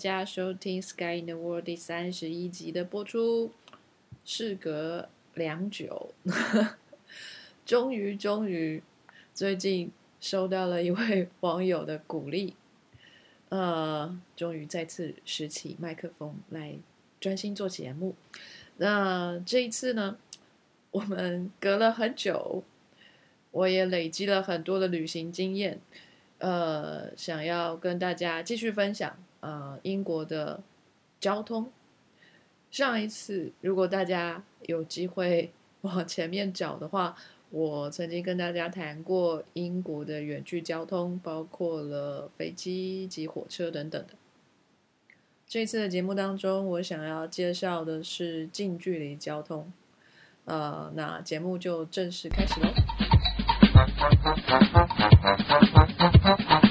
家收听《Sky in the World》第三十一集的播出。事隔良久，终于终于，最近收到了一位网友的鼓励，呃，终于再次拾起麦克风来专心做节目。那这一次呢，我们隔了很久，我也累积了很多的旅行经验，呃，想要跟大家继续分享，呃，英国的交通。上一次，如果大家有机会 往前面找的话，我曾经跟大家谈过英国的远距交通，包括了飞机及火车等等的。这次的节目当中，我想要介绍的是近距离交通。呃，那节目就正式开始喽。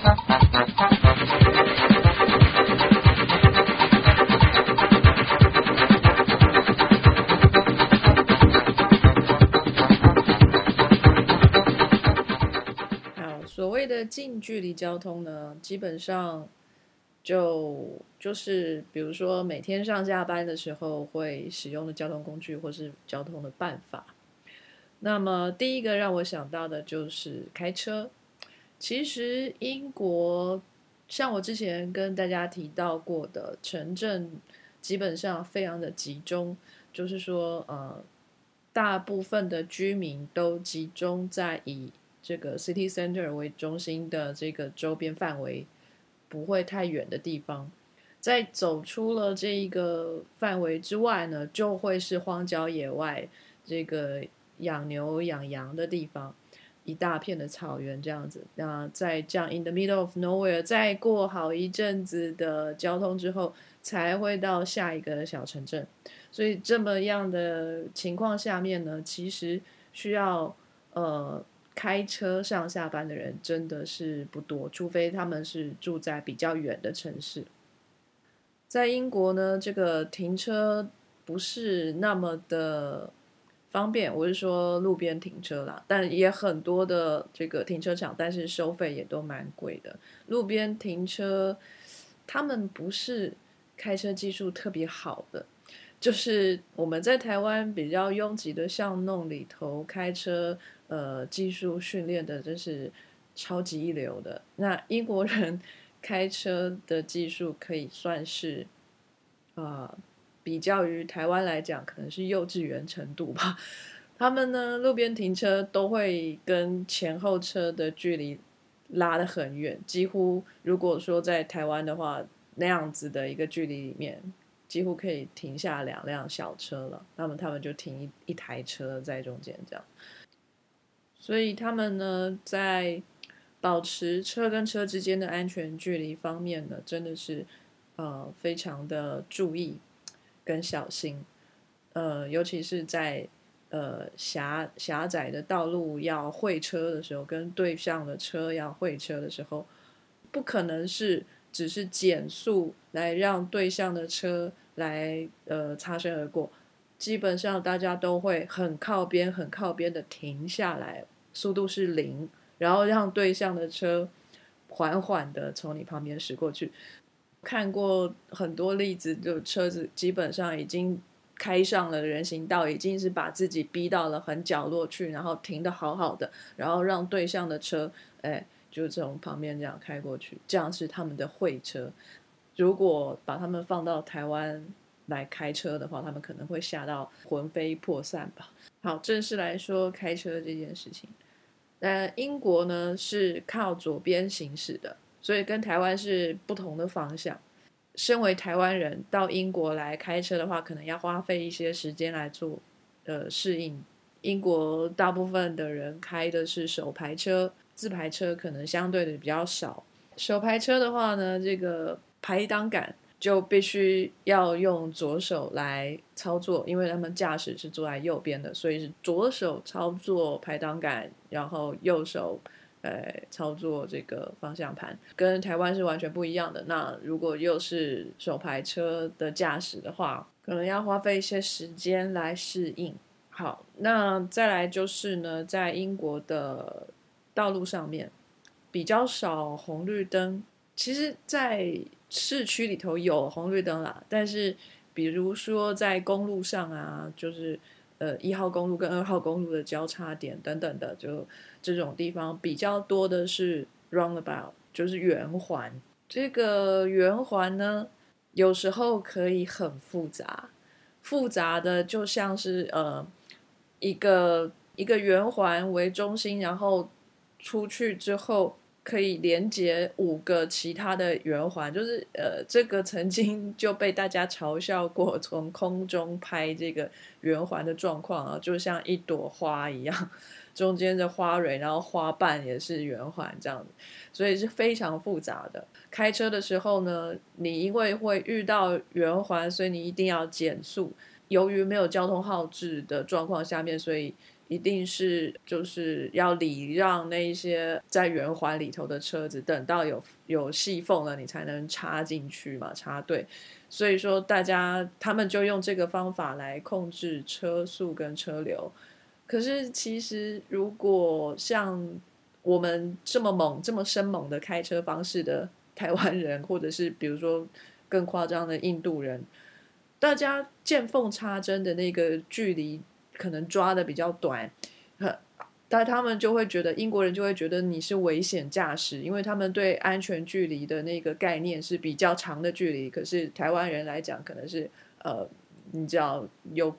谓的近距离交通呢，基本上就就是比如说每天上下班的时候会使用的交通工具，或是交通的办法。那么第一个让我想到的就是开车。其实英国像我之前跟大家提到过的，城镇基本上非常的集中，就是说呃，大部分的居民都集中在以这个 city center 为中心的这个周边范围，不会太远的地方。在走出了这一个范围之外呢，就会是荒郊野外，这个养牛养羊的地方，一大片的草原这样子。那在这样 in the middle of nowhere，再过好一阵子的交通之后，才会到下一个小城镇。所以这么样的情况下面呢，其实需要呃。开车上下班的人真的是不多，除非他们是住在比较远的城市。在英国呢，这个停车不是那么的方便，我是说路边停车啦，但也很多的这个停车场，但是收费也都蛮贵的。路边停车，他们不是开车技术特别好的，就是我们在台湾比较拥挤的巷弄里头开车。呃，技术训练的真是超级一流的。那英国人开车的技术可以算是，啊，比较于台湾来讲，可能是幼稚园程度吧。他们呢，路边停车都会跟前后车的距离拉得很远，几乎如果说在台湾的话，那样子的一个距离里面，几乎可以停下两辆小车了。那么他们就停一一台车在中间这样。所以他们呢，在保持车跟车之间的安全距离方面呢，真的是呃非常的注意跟小心，呃，尤其是在呃狭狭窄的道路要会车的时候，跟对向的车要会车的时候，不可能是只是减速来让对向的车来呃擦身而过。基本上大家都会很靠边、很靠边的停下来，速度是零，然后让对向的车缓缓的从你旁边驶过去。看过很多例子，就车子基本上已经开上了人行道，已经是把自己逼到了很角落去，然后停的好好的，然后让对向的车，哎，就从旁边这样开过去，这样是他们的会车。如果把他们放到台湾，来开车的话，他们可能会吓到魂飞魄散吧。好，正式来说开车这件事情，那英国呢是靠左边行驶的，所以跟台湾是不同的方向。身为台湾人到英国来开车的话，可能要花费一些时间来做呃适应。英国大部分的人开的是手排车，自排车可能相对的比较少。手排车的话呢，这个排档杆。就必须要用左手来操作，因为他们驾驶是坐在右边的，所以是左手操作排挡杆，然后右手呃操作这个方向盘，跟台湾是完全不一样的。那如果又是手排车的驾驶的话，可能要花费一些时间来适应。好，那再来就是呢，在英国的道路上面比较少红绿灯。其实，在市区里头有红绿灯啦，但是比如说在公路上啊，就是呃一号公路跟二号公路的交叉点等等的，就这种地方比较多的是 roundabout，就是圆环。这个圆环呢，有时候可以很复杂，复杂的就像是呃一个一个圆环为中心，然后出去之后。可以连接五个其他的圆环，就是呃，这个曾经就被大家嘲笑过，从空中拍这个圆环的状况啊，就像一朵花一样，中间的花蕊，然后花瓣也是圆环这样子，所以是非常复杂的。开车的时候呢，你因为会遇到圆环，所以你一定要减速。由于没有交通号志的状况下面，所以。一定是就是要礼让那些在圆环里头的车子，等到有有细缝了，你才能插进去嘛，插队。所以说，大家他们就用这个方法来控制车速跟车流。可是，其实如果像我们这么猛、这么生猛的开车方式的台湾人，或者是比如说更夸张的印度人，大家见缝插针的那个距离。可能抓的比较短，但他们就会觉得英国人就会觉得你是危险驾驶，因为他们对安全距离的那个概念是比较长的距离。可是台湾人来讲，可能是呃，你知道有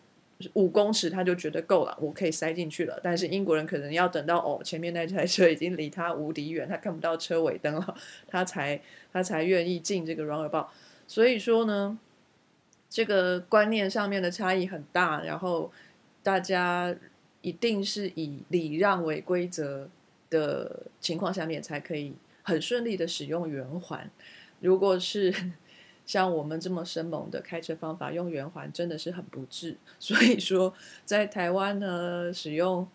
五公尺他就觉得够了，我可以塞进去了。但是英国人可能要等到哦，前面那台车已经离他无敌远，他看不到车尾灯了，他才他才愿意进这个 roundabout。所以说呢，这个观念上面的差异很大，然后。大家一定是以礼让为规则的情况下面，才可以很顺利的使用圆环。如果是 像我们这么生猛的开车方法，用圆环真的是很不智。所以说，在台湾呢，使用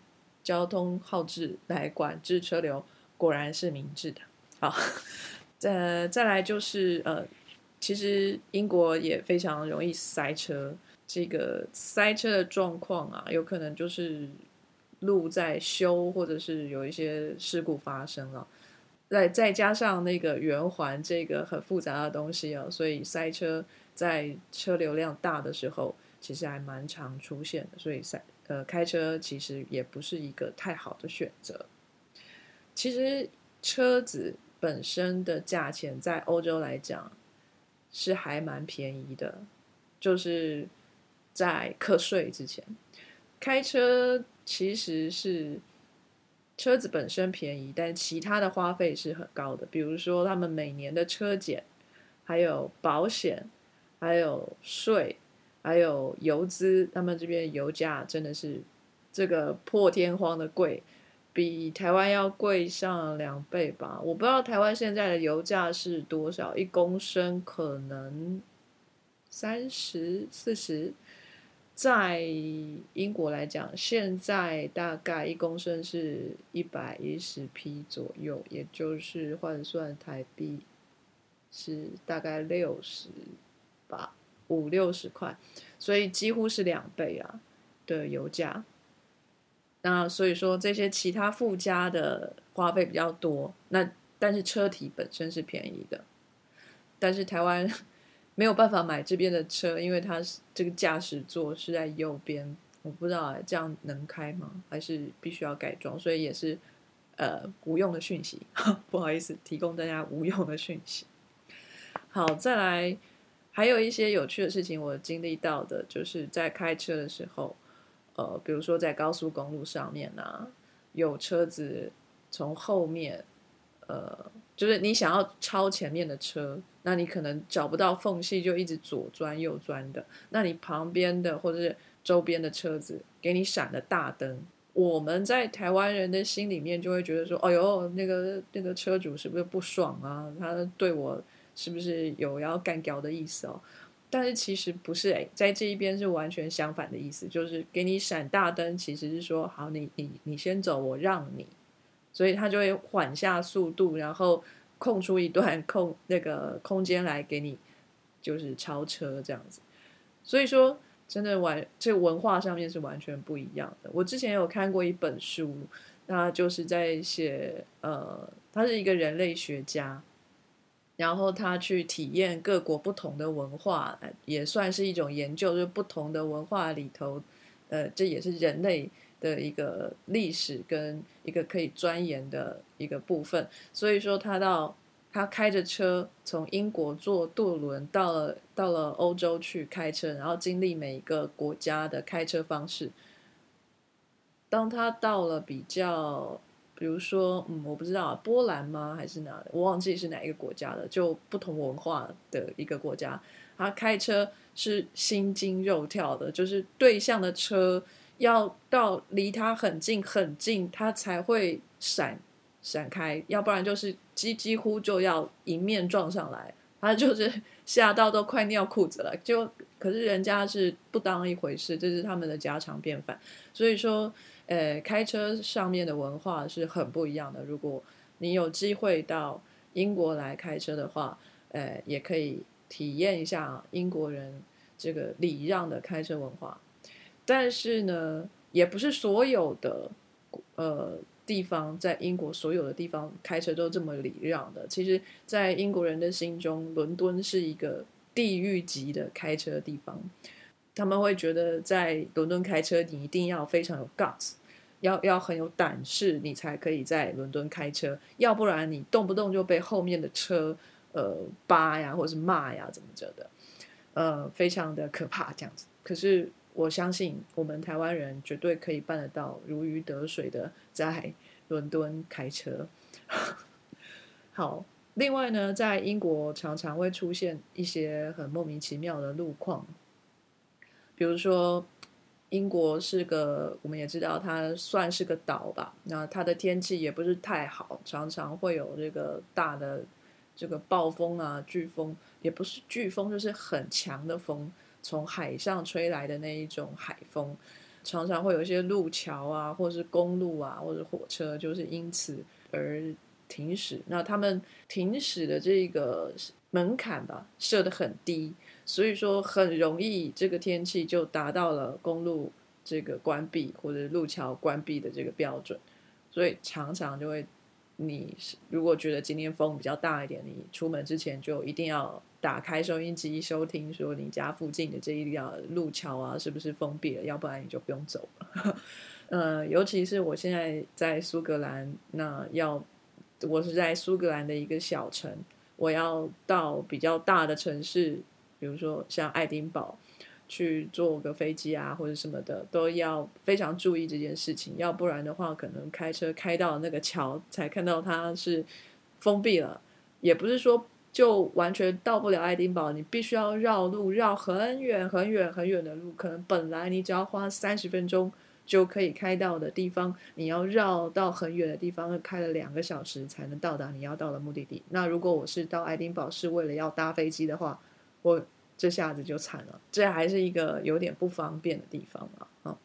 交通号志来管制车流，果然是明智的。好，再再来就是呃，其实英国也非常容易塞车。这个塞车的状况啊，有可能就是路在修，或者是有一些事故发生了。再再加上那个圆环这个很复杂的东西啊，所以塞车在车流量大的时候，其实还蛮常出现的。所以塞呃开车其实也不是一个太好的选择。其实车子本身的价钱在欧洲来讲是还蛮便宜的，就是。在课税之前，开车其实是车子本身便宜，但其他的花费是很高的。比如说，他们每年的车检，还有保险，还有税，还有油资，他们这边油价真的是这个破天荒的贵，比台湾要贵上两倍吧。我不知道台湾现在的油价是多少，一公升可能三十四十。在英国来讲，现在大概一公升是一百一十 p 左右，也就是换算台币是大概六十吧，五六十块，所以几乎是两倍啊的油价。那所以说这些其他附加的花费比较多，那但是车体本身是便宜的，但是台湾。没有办法买这边的车，因为它是这个驾驶座是在右边，我不知道这样能开吗？还是必须要改装？所以也是呃无用的讯息，不好意思，提供大家无用的讯息。好，再来还有一些有趣的事情，我经历到的就是在开车的时候，呃，比如说在高速公路上面呢，有车子从后面，呃。就是你想要超前面的车，那你可能找不到缝隙，就一直左钻右钻的。那你旁边的或者是周边的车子给你闪了大灯，我们在台湾人的心里面就会觉得说：“哎呦，那个那个车主是不是不爽啊？他对我是不是有要干掉的意思哦？”但是其实不是诶，在这一边是完全相反的意思，就是给你闪大灯，其实是说：“好，你你你先走，我让你。”所以他就会缓下速度，然后空出一段 空那个空间来给你，就是超车这样子。所以说，真的完这文化上面是完全不一样的。我之前有看过一本书，那就是在写呃，他是一个人类学家，然后他去体验各国不同的文化，也算是一种研究，就是不同的文化里头，呃，这也是人类的一个历史跟一个可以钻研的一个部分。所以说，他到他开着车从英国坐渡轮到了到了欧洲去开车，然后经历每一个国家的开车方式。当他到了比较。比如说，嗯，我不知道波兰吗？还是哪里？我忘记是哪一个国家的，就不同文化的一个国家。他开车是心惊肉跳的，就是对向的车要到离他很近很近，他才会闪闪开，要不然就是几几乎就要迎面撞上来，他就是 吓到都快尿裤子了。就可是人家是不当一回事，这是他们的家常便饭，所以说。呃，开车上面的文化是很不一样的。如果你有机会到英国来开车的话，呃，也可以体验一下英国人这个礼让的开车文化。但是呢，也不是所有的呃地方在英国所有的地方开车都这么礼让的。其实，在英国人的心中，伦敦是一个地狱级的开车地方。他们会觉得在伦敦开车，你一定要非常有 guts，要要很有胆识，你才可以在伦敦开车，要不然你动不动就被后面的车呃扒呀，或者是骂呀，怎么着的，呃，非常的可怕这样子。可是我相信我们台湾人绝对可以办得到，如鱼得水的在伦敦开车。好，另外呢，在英国常常会出现一些很莫名其妙的路况。比如说，英国是个，我们也知道它算是个岛吧。那它的天气也不是太好，常常会有这个大的这个暴风啊、飓风，也不是飓风，就是很强的风，从海上吹来的那一种海风。常常会有一些路桥啊，或是公路啊，或者火车，就是因此而停驶。那他们停驶的这个门槛吧，设的很低。所以说很容易，这个天气就达到了公路这个关闭或者路桥关闭的这个标准，所以常常就会，你如果觉得今天风比较大一点，你出门之前就一定要打开收音机收听，说你家附近的这一条路桥啊是不是封闭了，要不然你就不用走了。呃，尤其是我现在在苏格兰，那要我是在苏格兰的一个小城，我要到比较大的城市。比如说像爱丁堡去坐个飞机啊，或者什么的，都要非常注意这件事情。要不然的话，可能开车开到那个桥才看到它是封闭了，也不是说就完全到不了爱丁堡，你必须要绕路，绕很远很远很远的路。可能本来你只要花三十分钟就可以开到的地方，你要绕到很远的地方，开了两个小时才能到达你要到的目的地。那如果我是到爱丁堡是为了要搭飞机的话，我这下子就惨了，这还是一个有点不方便的地方嘛，啊，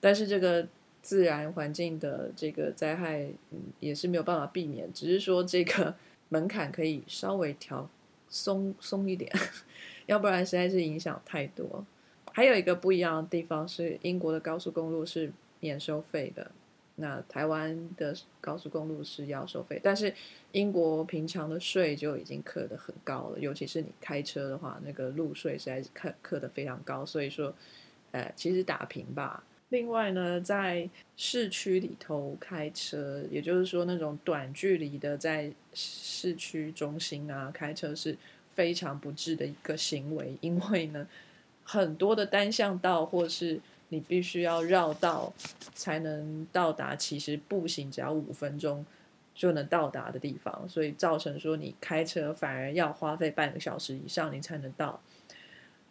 但是这个自然环境的这个灾害，嗯，也是没有办法避免，只是说这个门槛可以稍微调松松一点，要不然实在是影响太多。还有一个不一样的地方是，英国的高速公路是免收费的。那台湾的高速公路是要收费，但是英国平常的税就已经课的很高了，尤其是你开车的话，那个路税实在是课课的非常高，所以说，呃，其实打平吧。另外呢，在市区里头开车，也就是说那种短距离的在市区中心啊开车是非常不智的一个行为，因为呢，很多的单向道或是。你必须要绕道才能到达，其实步行只要五分钟就能到达的地方，所以造成说你开车反而要花费半个小时以上你才能到。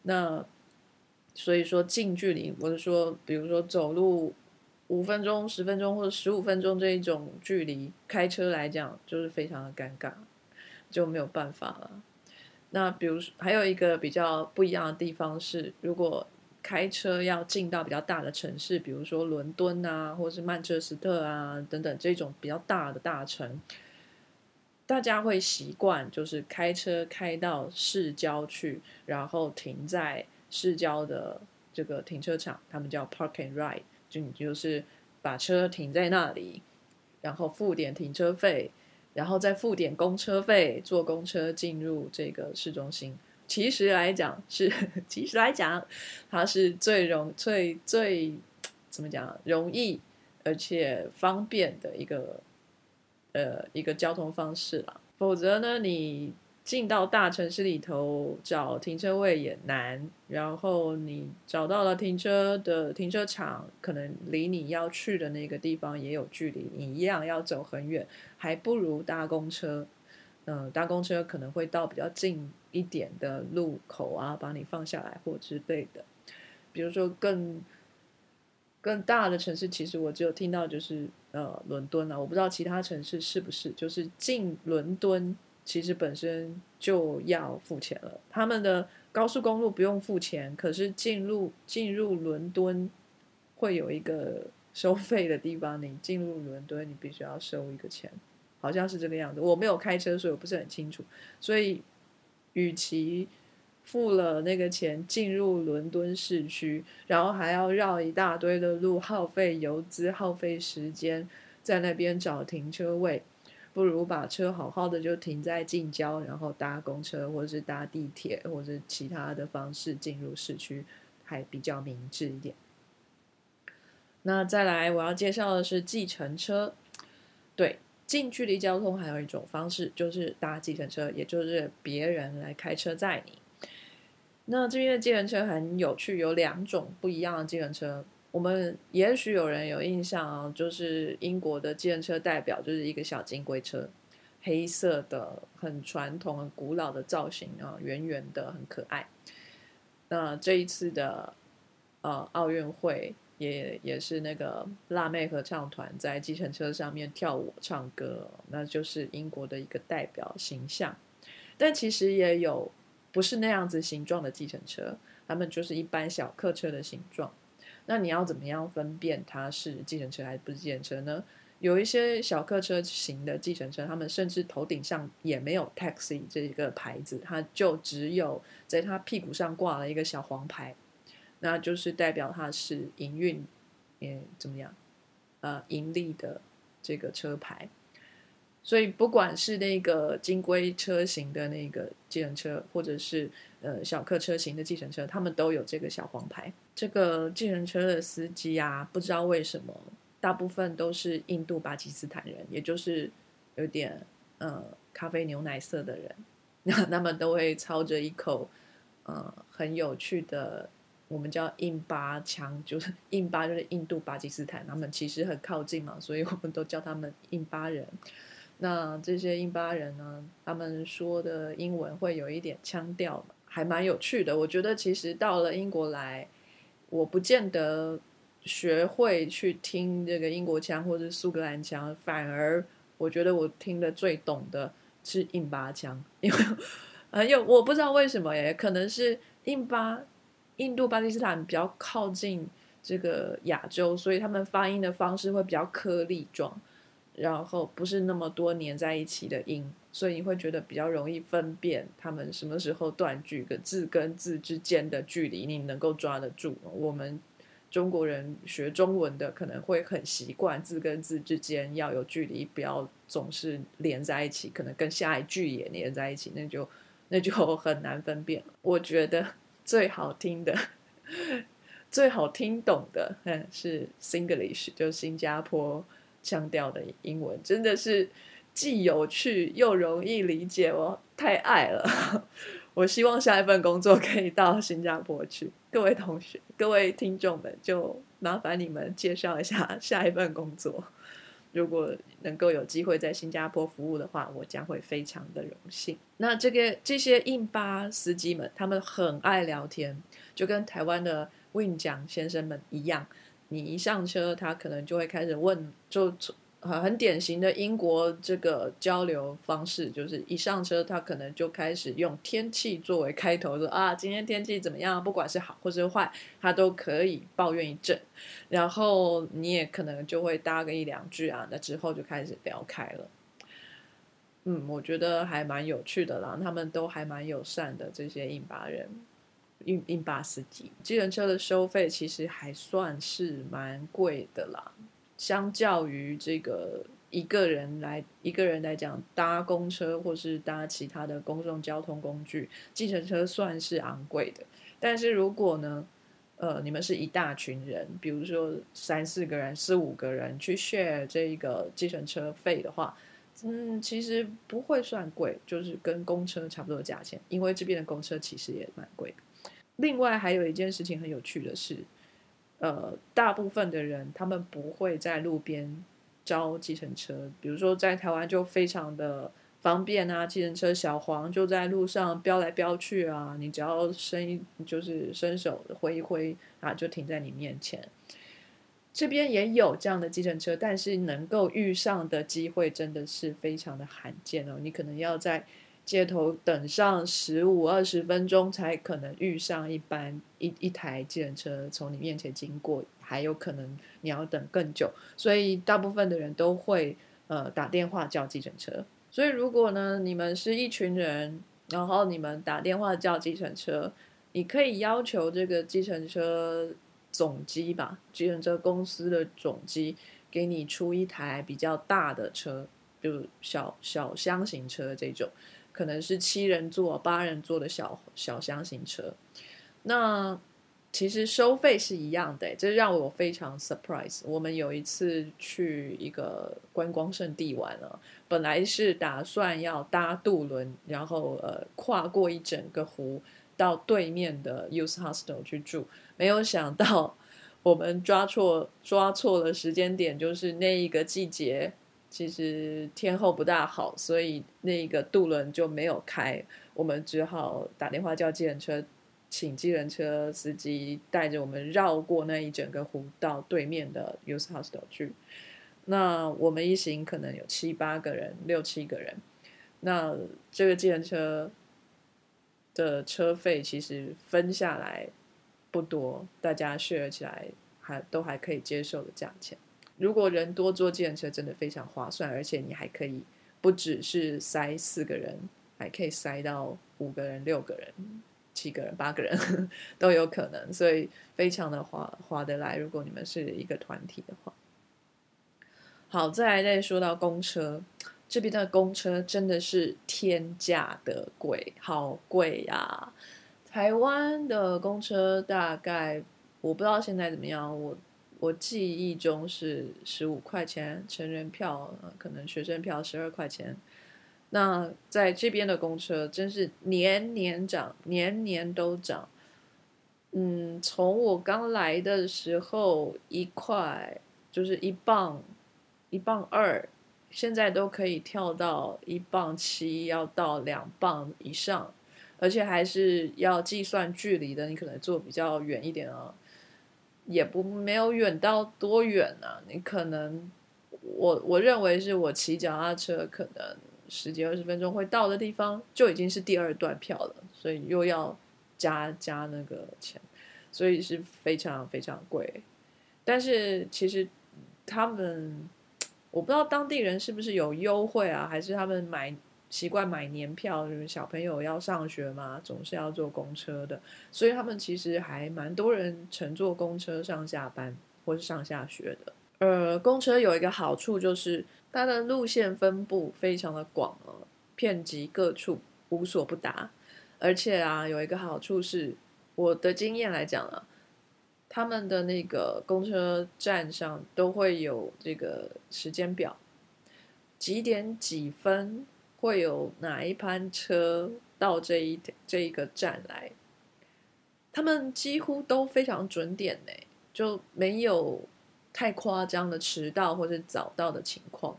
那所以说近距离，我是说，比如说走路五分钟、十分钟或者十五分钟这一种距离，开车来讲就是非常的尴尬，就没有办法了。那比如说还有一个比较不一样的地方是，如果开车要进到比较大的城市，比如说伦敦啊，或是曼彻斯特啊等等这种比较大的大城，大家会习惯就是开车开到市郊去，然后停在市郊的这个停车场，他们叫 park and ride，就你就是把车停在那里，然后付点停车费，然后再付点公车费，坐公车进入这个市中心。其实来讲是，其实来讲，它是最容最最怎么讲容易而且方便的一个呃一个交通方式了。否则呢，你进到大城市里头找停车位也难，然后你找到了停车的停车场，可能离你要去的那个地方也有距离，你一样要走很远，还不如搭公车。嗯，搭公车可能会到比较近一点的路口啊，把你放下来或之类的。比如说更更大的城市，其实我只有听到就是呃伦敦啊，我不知道其他城市是不是，就是进伦敦其实本身就要付钱了。他们的高速公路不用付钱，可是进入进入伦敦会有一个收费的地方，你进入伦敦你必须要收一个钱。好像是这个样子，我没有开车，所以我不是很清楚。所以，与其付了那个钱进入伦敦市区，然后还要绕一大堆的路，耗费油资、耗费时间，在那边找停车位，不如把车好好的就停在近郊，然后搭公车或者是搭地铁或者其他的方式进入市区，还比较明智一点。那再来，我要介绍的是计程车，对。近距离交通还有一种方式，就是搭计程车，也就是别人来开车载你。那这边的计程车很有趣，有两种不一样的计程车。我们也许有人有印象啊，就是英国的计程车代表就是一个小金龟车，黑色的，很传统、很古老的造型啊，圆圆的，很可爱。那这一次的呃奥运会。也也是那个辣妹合唱团在计程车上面跳舞唱歌，那就是英国的一个代表形象。但其实也有不是那样子形状的计程车，他们就是一般小客车的形状。那你要怎么样分辨它是计程车还是不是计程车呢？有一些小客车型的计程车，他们甚至头顶上也没有 taxi 这一个牌子，它就只有在它屁股上挂了一个小黄牌。那就是代表它是营运，也怎么样？呃，盈利的这个车牌。所以不管是那个金龟车型的那个计程车，或者是呃小客车型的计程车，他们都有这个小黄牌。这个计程车的司机啊，不知道为什么，大部分都是印度巴基斯坦人，也就是有点呃咖啡牛奶色的人。那他们都会操着一口呃很有趣的。我们叫印巴腔，就是 印巴就是印度巴基斯坦，他们其实很靠近嘛，所以我们都叫他们印巴人。那这些印巴人呢，他们说的英文会有一点腔调，还蛮有趣的。我觉得其实到了英国来，我不见得学会去听这个英国腔或者苏格兰腔，反而我觉得我听的最懂的是印巴腔，因为 呃，有我不知道为什么耶，可能是印巴。印度、巴基斯坦比较靠近这个亚洲，所以他们发音的方式会比较颗粒状，然后不是那么多粘在一起的音，所以你会觉得比较容易分辨他们什么时候断句，跟字跟字之间的距离你能够抓得住。我们中国人学中文的可能会很习惯字跟字之间要有距离，不要总是连在一起，可能跟下一句也连在一起，那就那就很难分辨。我觉得。最好听的、最好听懂的，嗯，是 Singlish，就新加坡腔调的英文，真的是既有趣又容易理解，我太爱了。我希望下一份工作可以到新加坡去。各位同学、各位听众们，就麻烦你们介绍一下下一份工作。如果能够有机会在新加坡服务的话，我将会非常的荣幸。那这个这些印巴司机们，他们很爱聊天，就跟台湾的 Win 讲先生们一样。你一上车，他可能就会开始问，就。很典型的英国这个交流方式，就是一上车，他可能就开始用天气作为开头，说啊，今天天气怎么样？不管是好或是坏，他都可以抱怨一阵。然后你也可能就会搭个一两句啊，那之后就开始聊开了。嗯，我觉得还蛮有趣的啦，他们都还蛮友善的，这些印巴人、印印巴司机。机人车的收费其实还算是蛮贵的啦。相较于这个一个人来一个人来讲，搭公车或是搭其他的公共交通工具，计程车算是昂贵的。但是如果呢，呃，你们是一大群人，比如说三四个人、四五个人去 share 这一个计程车费的话，嗯，其实不会算贵，就是跟公车差不多的价钱。因为这边的公车其实也蛮贵。另外还有一件事情很有趣的是，呃，大部分的人他们不会在路边。招计程车，比如说在台湾就非常的方便啊，计程车小黄就在路上飙来飙去啊，你只要伸一就是伸手挥一挥啊，就停在你面前。这边也有这样的计程车，但是能够遇上的机会真的是非常的罕见哦，你可能要在。街头等上十五二十分钟才可能遇上一班一一台计程车从你面前经过，还有可能你要等更久，所以大部分的人都会呃打电话叫计程车。所以如果呢你们是一群人，然后你们打电话叫计程车，你可以要求这个计程车总机吧，计程车公司的总机给你出一台比较大的车，就小小箱型车这种。可能是七人座、八人座的小小箱型车，那其实收费是一样的，这让我非常 surprise。我们有一次去一个观光胜地玩了，本来是打算要搭渡轮，然后呃跨过一整个湖到对面的 Youth Hostel 去住，没有想到 我们抓错抓错了时间点，就是那一个季节。其实天候不大好，所以那个渡轮就没有开。我们只好打电话叫计程车，请计程车司机带着我们绕过那一整个湖到对面的 Youth Hostel 去。那我们一行可能有七八个人，六七个人。那这个计程车的车费其实分下来不多，大家 share 起来还都还可以接受的价钱。如果人多坐计程车真的非常划算，而且你还可以不只是塞四个人，还可以塞到五个人、六个人、七个人、八个人 都有可能，所以非常的划划得来。如果你们是一个团体的话，好，再来再说到公车，这边的公车真的是天价的贵，好贵呀！台湾的公车大概我不知道现在怎么样，我。我记忆中是十五块钱成人票，可能学生票十二块钱。那在这边的公车真是年年涨，年年都涨。嗯，从我刚来的时候一块就是一磅，一磅二，现在都可以跳到一磅七，要到两磅以上，而且还是要计算距离的。你可能坐比较远一点啊。也不没有远到多远啊，你可能我我认为是我骑脚踏车可能十几二十分钟会到的地方，就已经是第二段票了，所以又要加加那个钱，所以是非常非常贵。但是其实他们我不知道当地人是不是有优惠啊，还是他们买。习惯买年票，就是小朋友要上学嘛，总是要坐公车的，所以他们其实还蛮多人乘坐公车上下班或是上下学的。呃，公车有一个好处就是它的路线分布非常的广哦，遍及各处，无所不达。而且啊，有一个好处是，我的经验来讲啊，他们的那个公车站上都会有这个时间表，几点几分。会有哪一班车到这一这一个站来？他们几乎都非常准点呢，就没有太夸张的迟到或者早到的情况。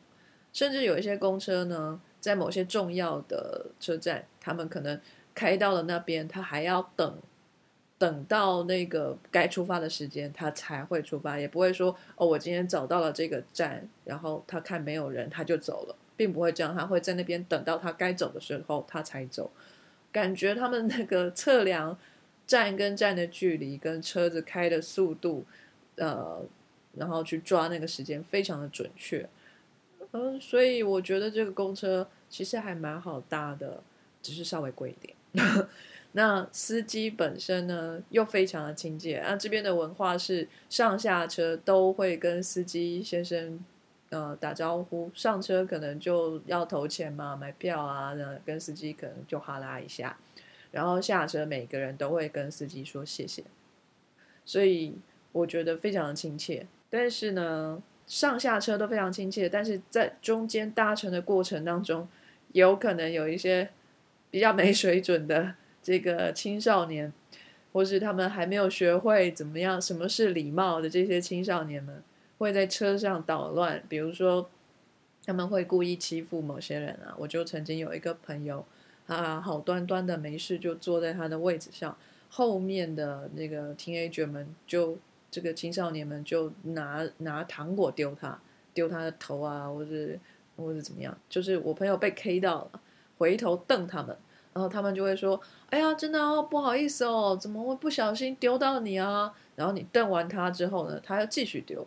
甚至有一些公车呢，在某些重要的车站，他们可能开到了那边，他还要等，等到那个该出发的时间，他才会出发，也不会说哦，我今天找到了这个站，然后他看没有人，他就走了。并不会这样，他会在那边等到他该走的时候，他才走。感觉他们那个测量站跟站的距离，跟车子开的速度，呃，然后去抓那个时间，非常的准确。嗯，所以我觉得这个公车其实还蛮好搭的，只是稍微贵一点。那司机本身呢，又非常的亲切。那这边的文化是上下车都会跟司机先生。呃打招呼，上车可能就要投钱嘛，买票啊，跟司机可能就哈拉一下，然后下车每个人都会跟司机说谢谢，所以我觉得非常的亲切。但是呢，上下车都非常亲切，但是在中间搭乘的过程当中，有可能有一些比较没水准的这个青少年。或是他们还没有学会怎么样，什么是礼貌的这些青少年们，会在车上捣乱。比如说，他们会故意欺负某些人啊。我就曾经有一个朋友，啊，好端端的没事就坐在他的位置上，后面的那个 teenager 们就这个青少年们就拿拿糖果丢他，丢他的头啊，或者或者怎么样。就是我朋友被 K 到了，回头瞪他们。然后他们就会说：“哎呀，真的哦，不好意思哦，怎么会不小心丢到你啊？”然后你瞪完他之后呢，他要继续丢，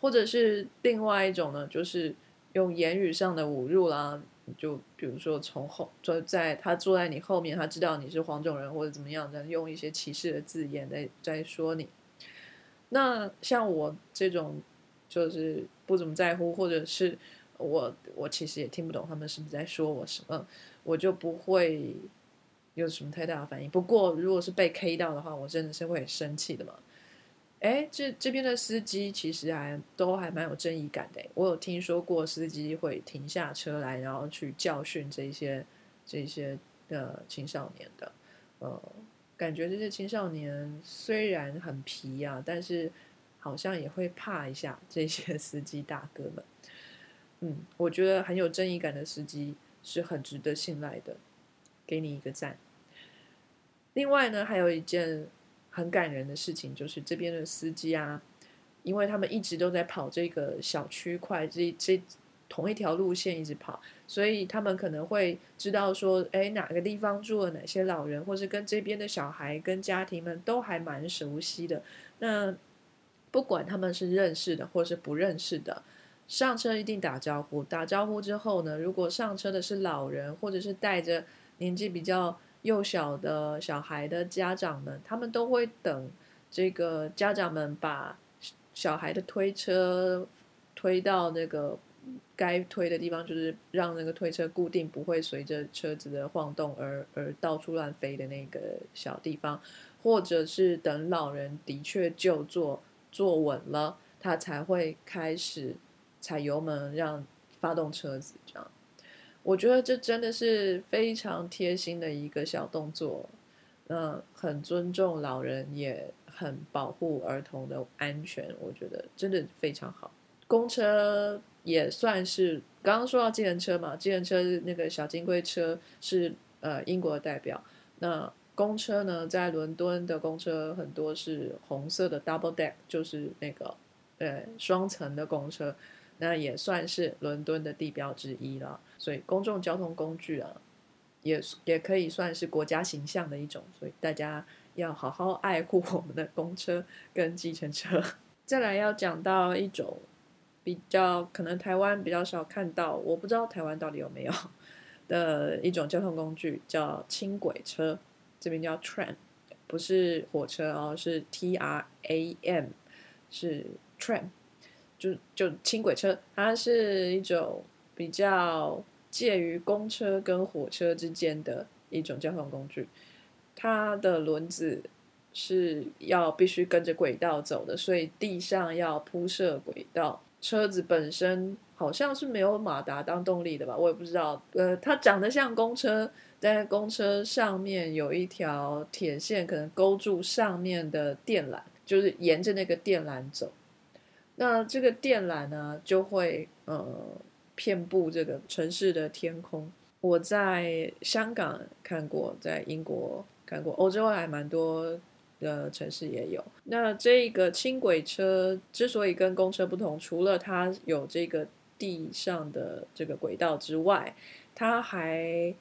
或者是另外一种呢，就是用言语上的侮辱啦，就比如说从后坐在他坐在你后面，他知道你是黄种人或者怎么样的，用一些歧视的字眼在在说你。那像我这种就是不怎么在乎，或者是我我其实也听不懂他们是不是在说我什么。我就不会有什么太大的反应。不过，如果是被 K 到的话，我真的是会很生气的嘛。哎，这这边的司机其实还都还蛮有正义感的。我有听说过司机会停下车来，然后去教训这些这些的青少年的。呃，感觉这些青少年虽然很皮啊，但是好像也会怕一下这些 司机大哥们。嗯，我觉得很有正义感的司机。是很值得信赖的，给你一个赞。另外呢，还有一件很感人的事情，就是这边的司机啊，因为他们一直都在跑这个小区块，这这同一条路线一直跑，所以他们可能会知道说，哎，哪个地方住了哪些老人，或是跟这边的小孩跟家庭们都还蛮熟悉的。那不管他们是认识的或是不认识的。上车一定打招呼，打招呼之后呢，如果上车的是老人，或者是带着年纪比较幼小的小孩的家长们，他们都会等这个家长们把小孩的推车推到那个该推的地方，就是让那个推车固定，不会随着车子的晃动而而到处乱飞的那个小地方，或者是等老人的确就坐坐稳了，他才会开始。踩油门让发动车子，这样，我觉得这真的是非常贴心的一个小动作，嗯，很尊重老人，也很保护儿童的安全，我觉得真的非常好。公车也算是刚刚说到计程车嘛，计程车那个小金龟车是呃英国的代表，那公车呢，在伦敦的公车很多是红色的 double deck，就是那个呃双层的公车。那也算是伦敦的地标之一了，所以公众交通工具啊，也也可以算是国家形象的一种，所以大家要好好爱护我们的公车跟计程车。再来要讲到一种比较可能台湾比较少看到，我不知道台湾到底有没有的一种交通工具，叫轻轨车，这边叫 tram，不是火车哦，是 T R A M，是 tram。就就轻轨车，它是一种比较介于公车跟火车之间的一种交通工具。它的轮子是要必须跟着轨道走的，所以地上要铺设轨道。车子本身好像是没有马达当动力的吧？我也不知道。呃，它长得像公车，在公车上面有一条铁线，可能勾住上面的电缆，就是沿着那个电缆走。那这个电缆呢，就会呃遍布这个城市的天空。我在香港看过，在英国看过，欧洲还蛮多的城市也有。那这个轻轨车之所以跟公车不同，除了它有这个地上的这个轨道之外，它还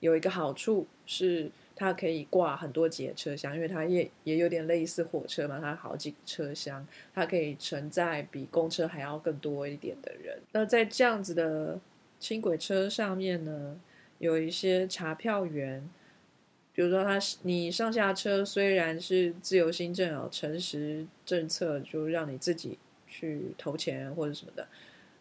有一个好处是。它可以挂很多节车厢，因为它也也有点类似火车嘛，它好几个车厢，它可以承载比公车还要更多一点的人。那在这样子的轻轨车上面呢，有一些查票员，比如说他你上下车虽然是自由新政哦，诚实政策就让你自己去投钱或者什么的，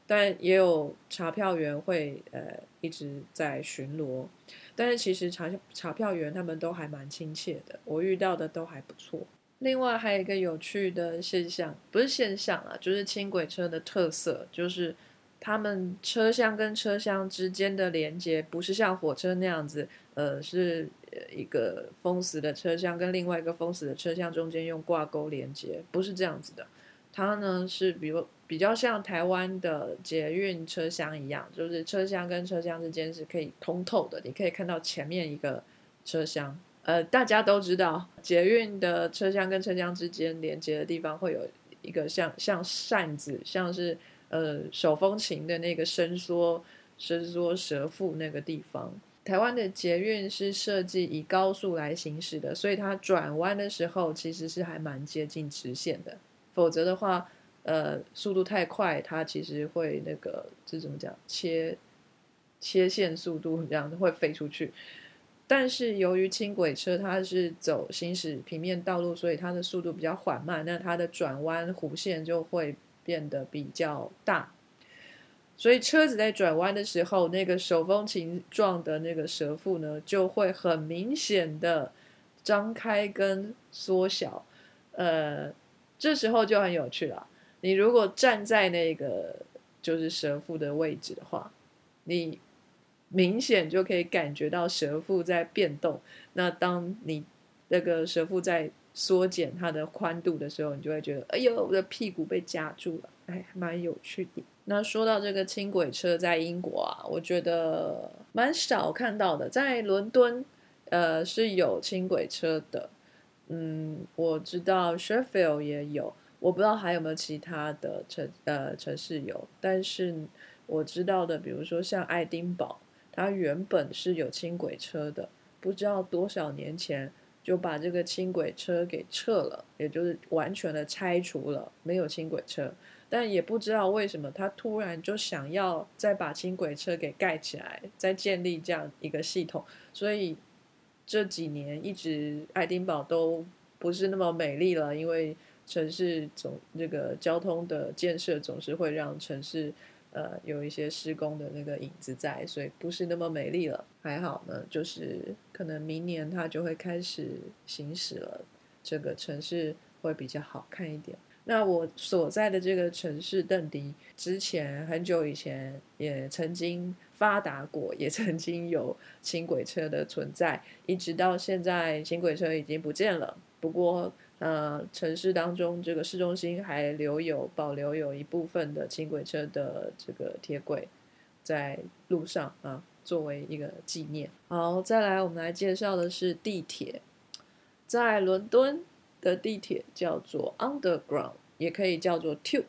但也有查票员会呃一直在巡逻。但是其实查查票员他们都还蛮亲切的，我遇到的都还不错。另外还有一个有趣的现象，不是现象啊，就是轻轨车的特色，就是他们车厢跟车厢之间的连接不是像火车那样子，呃，是一个封死的车厢跟另外一个封死的车厢中间用挂钩连接，不是这样子的。它呢是比如比较像台湾的捷运车厢一样，就是车厢跟车厢之间是可以通透的，你可以看到前面一个车厢。呃，大家都知道，捷运的车厢跟车厢之间连接的地方会有一个像像扇子，像是呃手风琴的那个伸缩伸缩蛇腹那个地方。台湾的捷运是设计以高速来行驶的，所以它转弯的时候其实是还蛮接近直线的。否则的话，呃，速度太快，它其实会那个这怎么讲切切线速度这样会飞出去。但是由于轻轨车它是走行驶平面道路，所以它的速度比较缓慢，那它的转弯弧线就会变得比较大。所以车子在转弯的时候，那个手风琴状的那个蛇腹呢，就会很明显的张开跟缩小。呃，这时候就很有趣了。你如果站在那个就是蛇腹的位置的话，你。明显就可以感觉到蛇腹在变动。那当你那个蛇腹在缩减它的宽度的时候，你就会觉得，哎呦，我的屁股被夹住了，哎，蛮有趣的。那说到这个轻轨车在英国啊，我觉得蛮少看到的。在伦敦，呃，是有轻轨车的。嗯，我知道 Sheffield 也有，我不知道还有没有其他的城呃城市有。但是我知道的，比如说像爱丁堡。它原本是有轻轨车的，不知道多少年前就把这个轻轨车给撤了，也就是完全的拆除了，没有轻轨车。但也不知道为什么他突然就想要再把轻轨车给盖起来，再建立这样一个系统。所以这几年一直爱丁堡都不是那么美丽了，因为城市总这个交通的建设总是会让城市。呃，有一些施工的那个影子在，所以不是那么美丽了。还好呢，就是可能明年它就会开始行驶了，这个城市会比较好看一点。那我所在的这个城市邓迪，之前很久以前也曾经发达过，也曾经有轻轨车的存在，一直到现在轻轨车已经不见了。不过，呃，城市当中这个市中心还留有保留有一部分的轻轨车的这个铁轨在路上啊，作为一个纪念。好，再来我们来介绍的是地铁，在伦敦的地铁叫做 Underground，也可以叫做 Tube。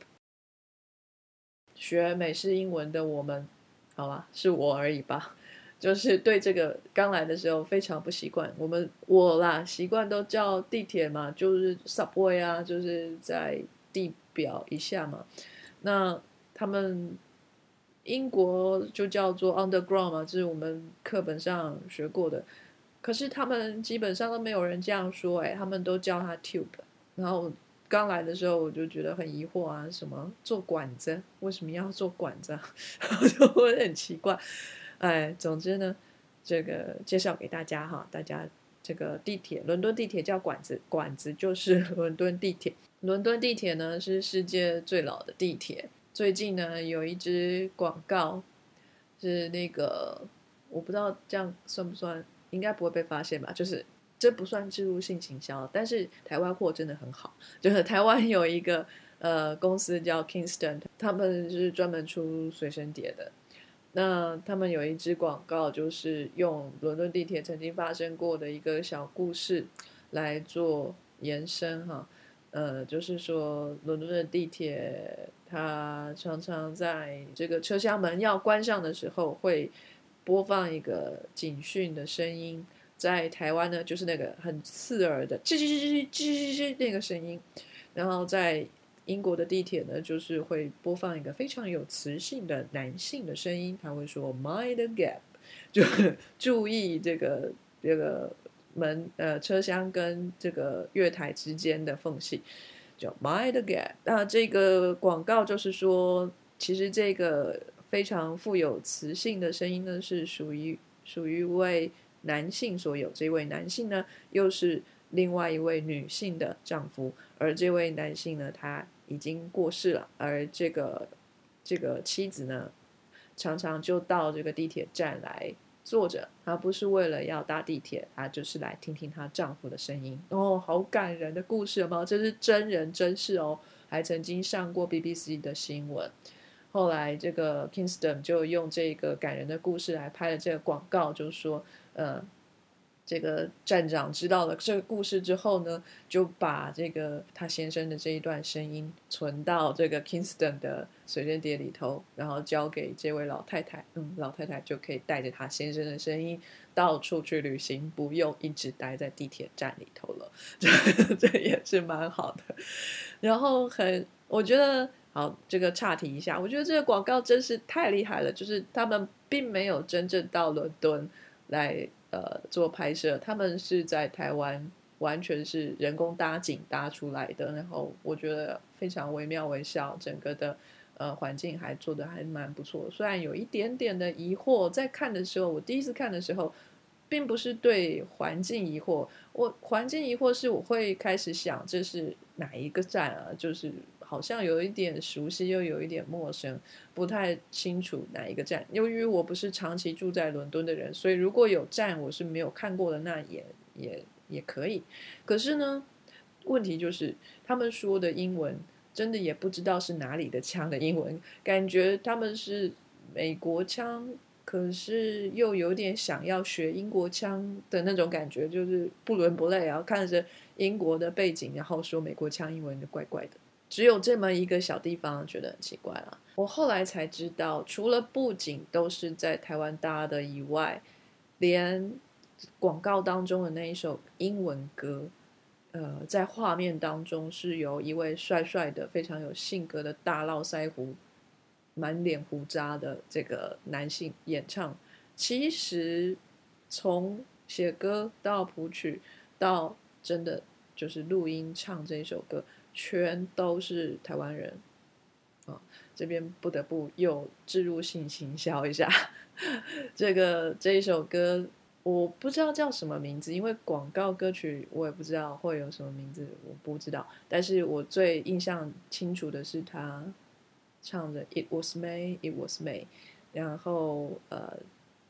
学美式英文的我们，好吧，是我而已吧。就是对这个刚来的时候非常不习惯，我们我啦习惯都叫地铁嘛，就是 subway 啊，就是在地表一下嘛。那他们英国就叫做 underground 嘛，这是我们课本上学过的。可是他们基本上都没有人这样说，哎，他们都叫它 tube。然后刚来的时候我就觉得很疑惑啊，什么做管子？为什么要做管子？就会很奇怪。哎，总之呢，这个介绍给大家哈，大家这个地铁，伦敦地铁叫管子，管子就是 伦敦地铁。伦敦地铁呢是世界最老的地铁。最近呢有一支广告，是那个我不知道这样算不算，应该不会被发现吧？就是这不算植入性行销，但是台湾货真的很好。就是台湾有一个呃公司叫 Kingston，他们是专门出随身碟的。那他们有一支广告，就是用伦敦地铁曾经发生过的一个小故事来做延伸哈，呃，就是说伦敦的地铁，它常常在这个车厢门要关上的时候，会播放一个警讯的声音，在台湾呢，就是那个很刺耳的吱吱吱吱吱吱那个声音，然后在。英国的地铁呢，就是会播放一个非常有磁性的男性的声音，他会说 “mind the gap”，就注意这个这个门呃车厢跟这个月台之间的缝隙，叫 “mind the gap”。那这个广告就是说，其实这个非常富有磁性的声音呢，是属于属于为男性所有。这位男性呢，又是另外一位女性的丈夫，而这位男性呢，他已经过世了，而这个这个妻子呢，常常就到这个地铁站来。坐着，她不是为了要搭地铁，她就是来听听她丈夫的声音。哦，好感人的故事吗？这是真人真事哦，还曾经上过 BBC 的新闻。后来这个 Kingston 就用这个感人的故事来拍了这个广告，就是说，呃。这个站长知道了这个故事之后呢，就把这个他先生的这一段声音存到这个 Kingston 的随身碟里头，然后交给这位老太太。嗯，老太太就可以带着他先生的声音到处去旅行，不用一直待在地铁站里头了。这这也是蛮好的。然后很，我觉得好，这个岔题一下，我觉得这个广告真是太厉害了。就是他们并没有真正到伦敦来。呃，做拍摄，他们是在台湾，完全是人工搭景搭出来的，然后我觉得非常惟妙惟肖，整个的呃环境还做的还蛮不错。虽然有一点点的疑惑，在看的时候，我第一次看的时候，并不是对环境疑惑，我环境疑惑是我会开始想这是哪一个站啊，就是。好像有一点熟悉，又有一点陌生，不太清楚哪一个站。由于我不是长期住在伦敦的人，所以如果有站我是没有看过的，那也也也可以。可是呢，问题就是他们说的英文真的也不知道是哪里的腔的英文，感觉他们是美国腔，可是又有点想要学英国腔的那种感觉，就是不伦不类然后，看着英国的背景，然后说美国腔英文就怪怪的。只有这么一个小地方觉得很奇怪了。我后来才知道，除了布景都是在台湾搭的以外，连广告当中的那一首英文歌，呃，在画面当中是由一位帅帅的、非常有性格的大络腮胡、满脸胡渣的这个男性演唱。其实从写歌到谱曲到真的就是录音唱这首歌。全都是台湾人啊！这边不得不又置入性行销一下，这个这一首歌我不知道叫什么名字，因为广告歌曲我也不知道会有什么名字，我不知道。但是我最印象清楚的是他唱的《It Was May, It Was May》，然后呃，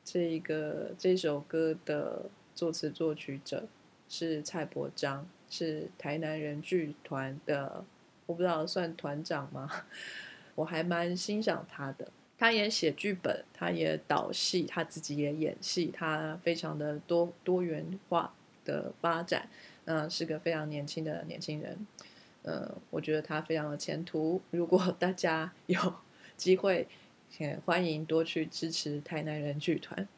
这一个这首歌的作词作曲者是蔡伯章。是台南人剧团的，我不知道算团长吗？我还蛮欣赏他的，他也写剧本，他也导戏，他自己也演戏，他非常的多多元化的发展，嗯，是个非常年轻的年轻人，嗯，我觉得他非常的前途。如果 大家有机会，也欢迎多去支持台南人剧团。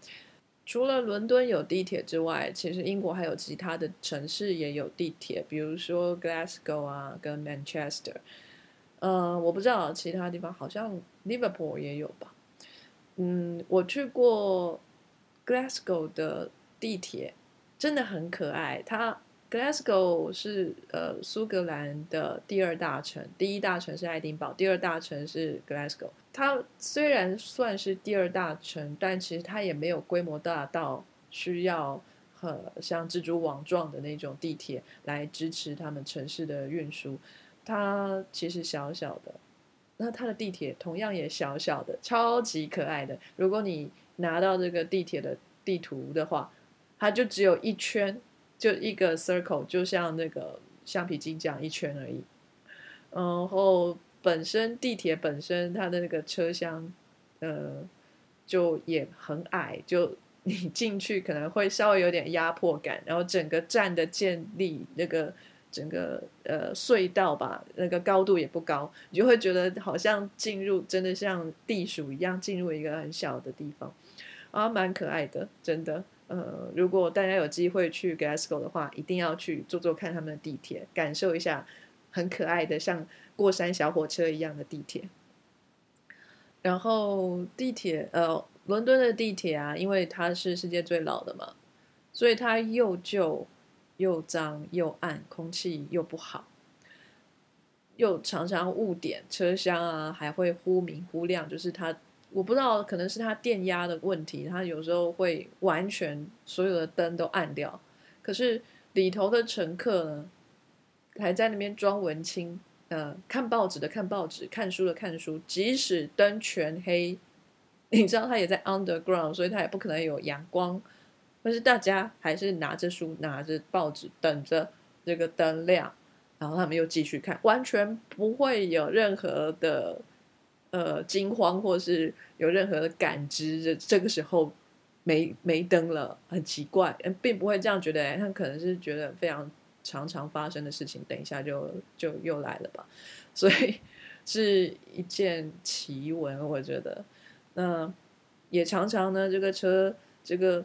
除了伦敦有地铁之外，其实英国还有其他的城市也有地铁，比如说 Glasgow 啊，跟 Manchester。呃，我不知道其他地方，好像 Liverpool 也有吧。嗯，我去过 Glasgow 的地铁，真的很可爱。它 Glasgow 是呃苏格兰的第二大城，第一大城是爱丁堡，第二大城是 Glasgow。它虽然算是第二大城，但其实它也没有规模大到需要呃像蜘蛛网状的那种地铁来支持他们城市的运输。它其实小小的，那它的地铁同样也小小的，超级可爱的。如果你拿到这个地铁的地图的话，它就只有一圈。就一个 circle，就像那个橡皮筋这样一圈而已。然后本身地铁本身它的那个车厢，呃，就也很矮，就 你进去可能会稍微有点压迫感。然后整个站的建立，那个整个呃隧道吧，那个高度也不高，你就会觉得好像进入真的像地鼠一样进入一个很小的地方，啊，蛮可爱的，真的。呃，如果大家有机会去 Glasgow 的话，一定要去坐坐看他们的地铁，感受一下很可爱的像过山小火车一样的地铁。然后地铁，呃，伦敦的地铁啊，因为它是世界最老的嘛，所以它又旧又脏又暗，空气又不好。又常常误点车厢啊，还会忽明忽亮，就是它我不知道，可能是它电压的问题，它有时候会完全所有的灯都暗掉，可是里头的乘客呢，还在那边装文青，呃，看报纸的看报纸，看书的看书，即使灯全黑，你知道他也在 underground，所以他也不可能有阳光，但是大家还是拿着书，拿着报纸，等着这个灯亮。然后他们又继续看，完全不会有任何的呃惊慌，或是有任何的感知。这这个时候没没灯了，很奇怪，并不会这样觉得。他可能是觉得非常常常发生的事情，等一下就就又来了吧。所以是一件奇闻，我觉得。那也常常呢，这个车这个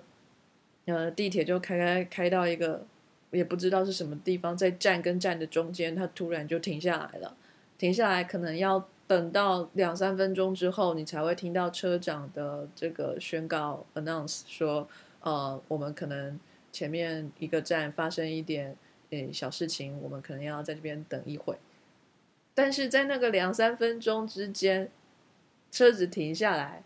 呃地铁就开开开到一个。也不知道是什么地方，在站跟站的中间，它突然就停下来了。停下来可能要等到两三分钟之后，你才会听到车长的这个宣告 announce 说，呃，我们可能前面一个站发生一点诶小事情，我们可能要在这边等一会。但是在那个两三分钟之间，车子停下来，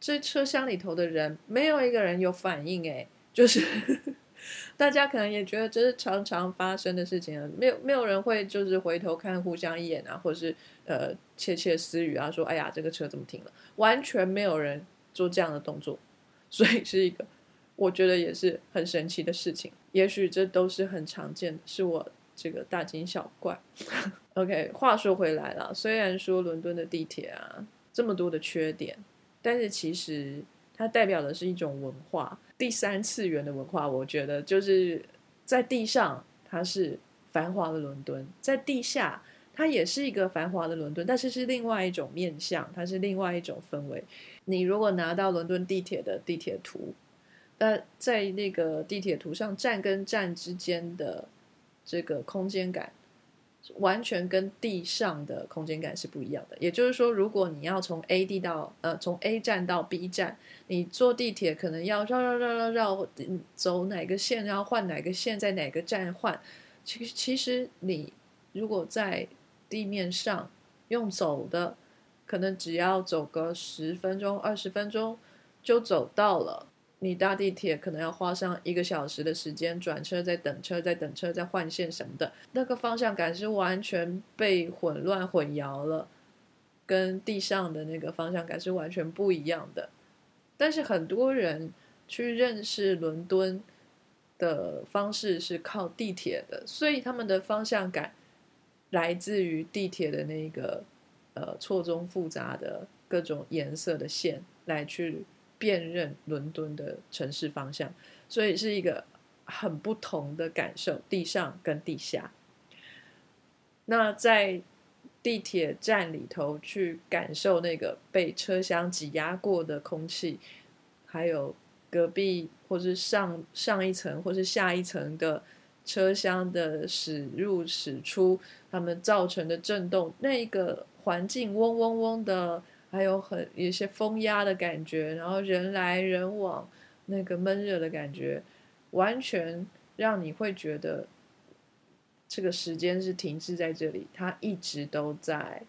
这车厢里头的人没有一个人有反应，诶，就是。大家可能也觉得这是常常发生的事情，没有没有人会就是回头看互相一眼啊，或者是呃窃窃私语啊，说哎呀这个车怎么停了？完全没有人做这样的动作，所以是一个我觉得也是很神奇的事情。也许这都是很常见的，是我这个大惊小怪。OK，话说回来了，虽然说伦敦的地铁啊这么多的缺点，但是其实。它代表的是一种文化，第三次元的文化。我觉得就是在地上，它是繁华的伦敦；在地下，它也是一个繁华的伦敦，但是是另外一种面相，它是另外一种氛围。你如果拿到伦敦地铁的地铁图，那在那个地铁图上，站跟站之间的这个空间感。完全跟地上的空间感是不一样的。也就是说，如果你要从 A 地到呃从 A 站到 B 站，你坐地铁可能要绕绕绕绕绕，走哪个线，然后换哪个线，在哪个站换。其实其实你如果在地面上用走的，可能只要走个十分钟、二十分钟就走到了。你搭地铁可能要花上一个小时的时间，转车再等车，再等车再换线什么的，那个方向感是完全被混乱混淆了，跟地上的那个方向感是完全不一样的。但是很多人去认识伦敦的方式是靠地铁的，所以他们的方向感来自于地铁的那个呃错综复杂的各种颜色的线来去。辨认伦敦的城市方向，所以是一个很不同的感受，地上跟地下。那在地铁站里头去感受那个被车厢挤压过的空气，还有隔壁或是上上一层或是下一层的车厢的驶入驶出，它们造成的震动，那个环境嗡嗡嗡的。还有很一些风压的感觉，然后人来人往，那个闷热的感觉，完全让你会觉得这个时间是停滞在这里，它一直都在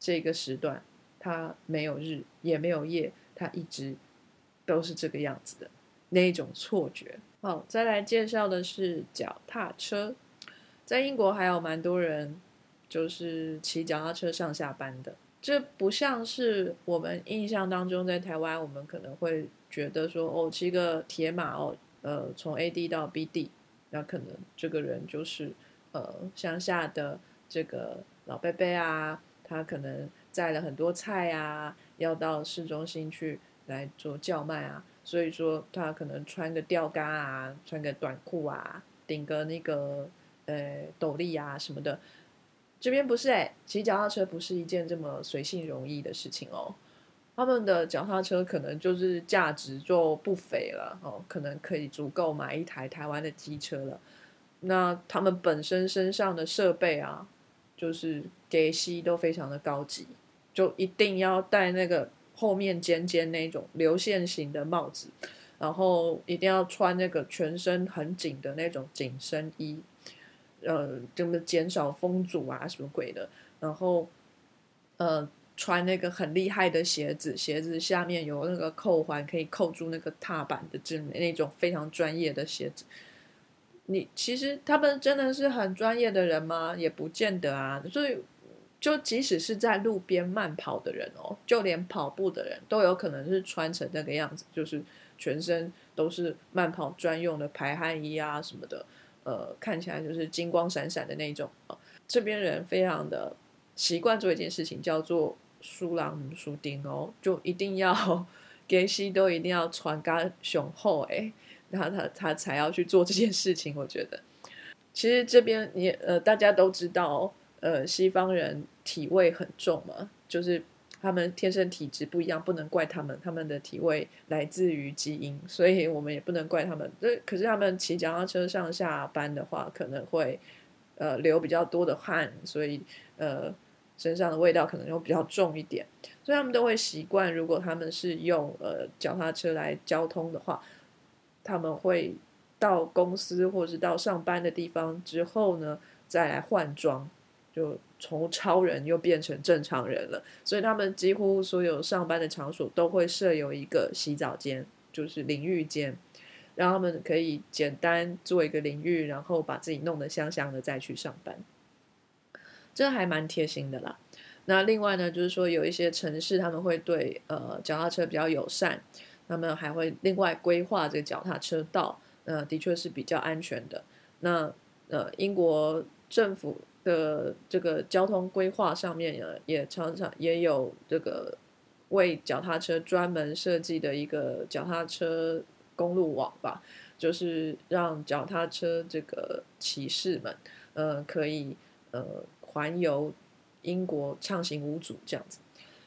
这个时段，它没有日也没有夜，它一直都是这个样子的那一种错觉。好，再来介绍的是脚踏车，在英国还有蛮多人就是骑脚踏车上下班的。这不像是我们印象当中，在台湾，我们可能会觉得说，哦，骑个铁马哦，呃，从 A 地到 B 地，那可能这个人就是呃乡下的这个老伯伯啊，他可能载了很多菜啊，要到市中心去来做叫卖啊，所以说他可能穿个吊杆啊，穿个短裤啊，顶个那个呃斗笠啊什么的。这边不是哎，骑脚踏车不是一件这么随性容易的事情哦。他们的脚踏车可能就是价值就不菲了哦，可能可以足够买一台台湾的机车了。那他们本身身上的设备啊，就是给息都非常的高级，就一定要戴那个后面尖尖那种流线型的帽子，然后一定要穿那个全身很紧的那种紧身衣。呃，怎么减少风阻啊，什么鬼的，然后呃，穿那个很厉害的鞋子，鞋子下面有那个扣环，可以扣住那个踏板的，这那种非常专业的鞋子。你其实他们真的是很专业的人吗？也不见得啊。所以，就即使是在路边慢跑的人哦，就连跑步的人都有可能是穿成那个样子，就是全身都是慢跑专用的排汗衣啊什么的，呃，看起来就是金光闪闪的那种。这边人非常的习惯做一件事情，叫做输狼输丁哦，就一定要给西都一定要穿嘎雄厚哎。然后他他才要去做这件事情，我觉得，其实这边你呃大家都知道，呃西方人体味很重嘛，就是他们天生体质不一样，不能怪他们，他们的体味来自于基因，所以我们也不能怪他们。这可是他们骑脚踏车上下班的话，可能会呃流比较多的汗，所以呃身上的味道可能又比较重一点，所以他们都会习惯，如果他们是用呃脚踏车来交通的话。他们会到公司或是到上班的地方之后呢，再来换装，就从超人又变成正常人了。所以他们几乎所有上班的场所都会设有一个洗澡间，就是淋浴间，让他们可以简单做一个淋浴，然后把自己弄得香香的再去上班。这还蛮贴心的啦。那另外呢，就是说有一些城市他们会对呃脚踏车比较友善。他们还会另外规划这个脚踏车道，呃，的确是比较安全的。那呃，英国政府的这个交通规划上面呢，也常常也有这个为脚踏车专门设计的一个脚踏车公路网吧，就是让脚踏车这个骑士们，呃，可以呃环游英国畅行无阻这样子。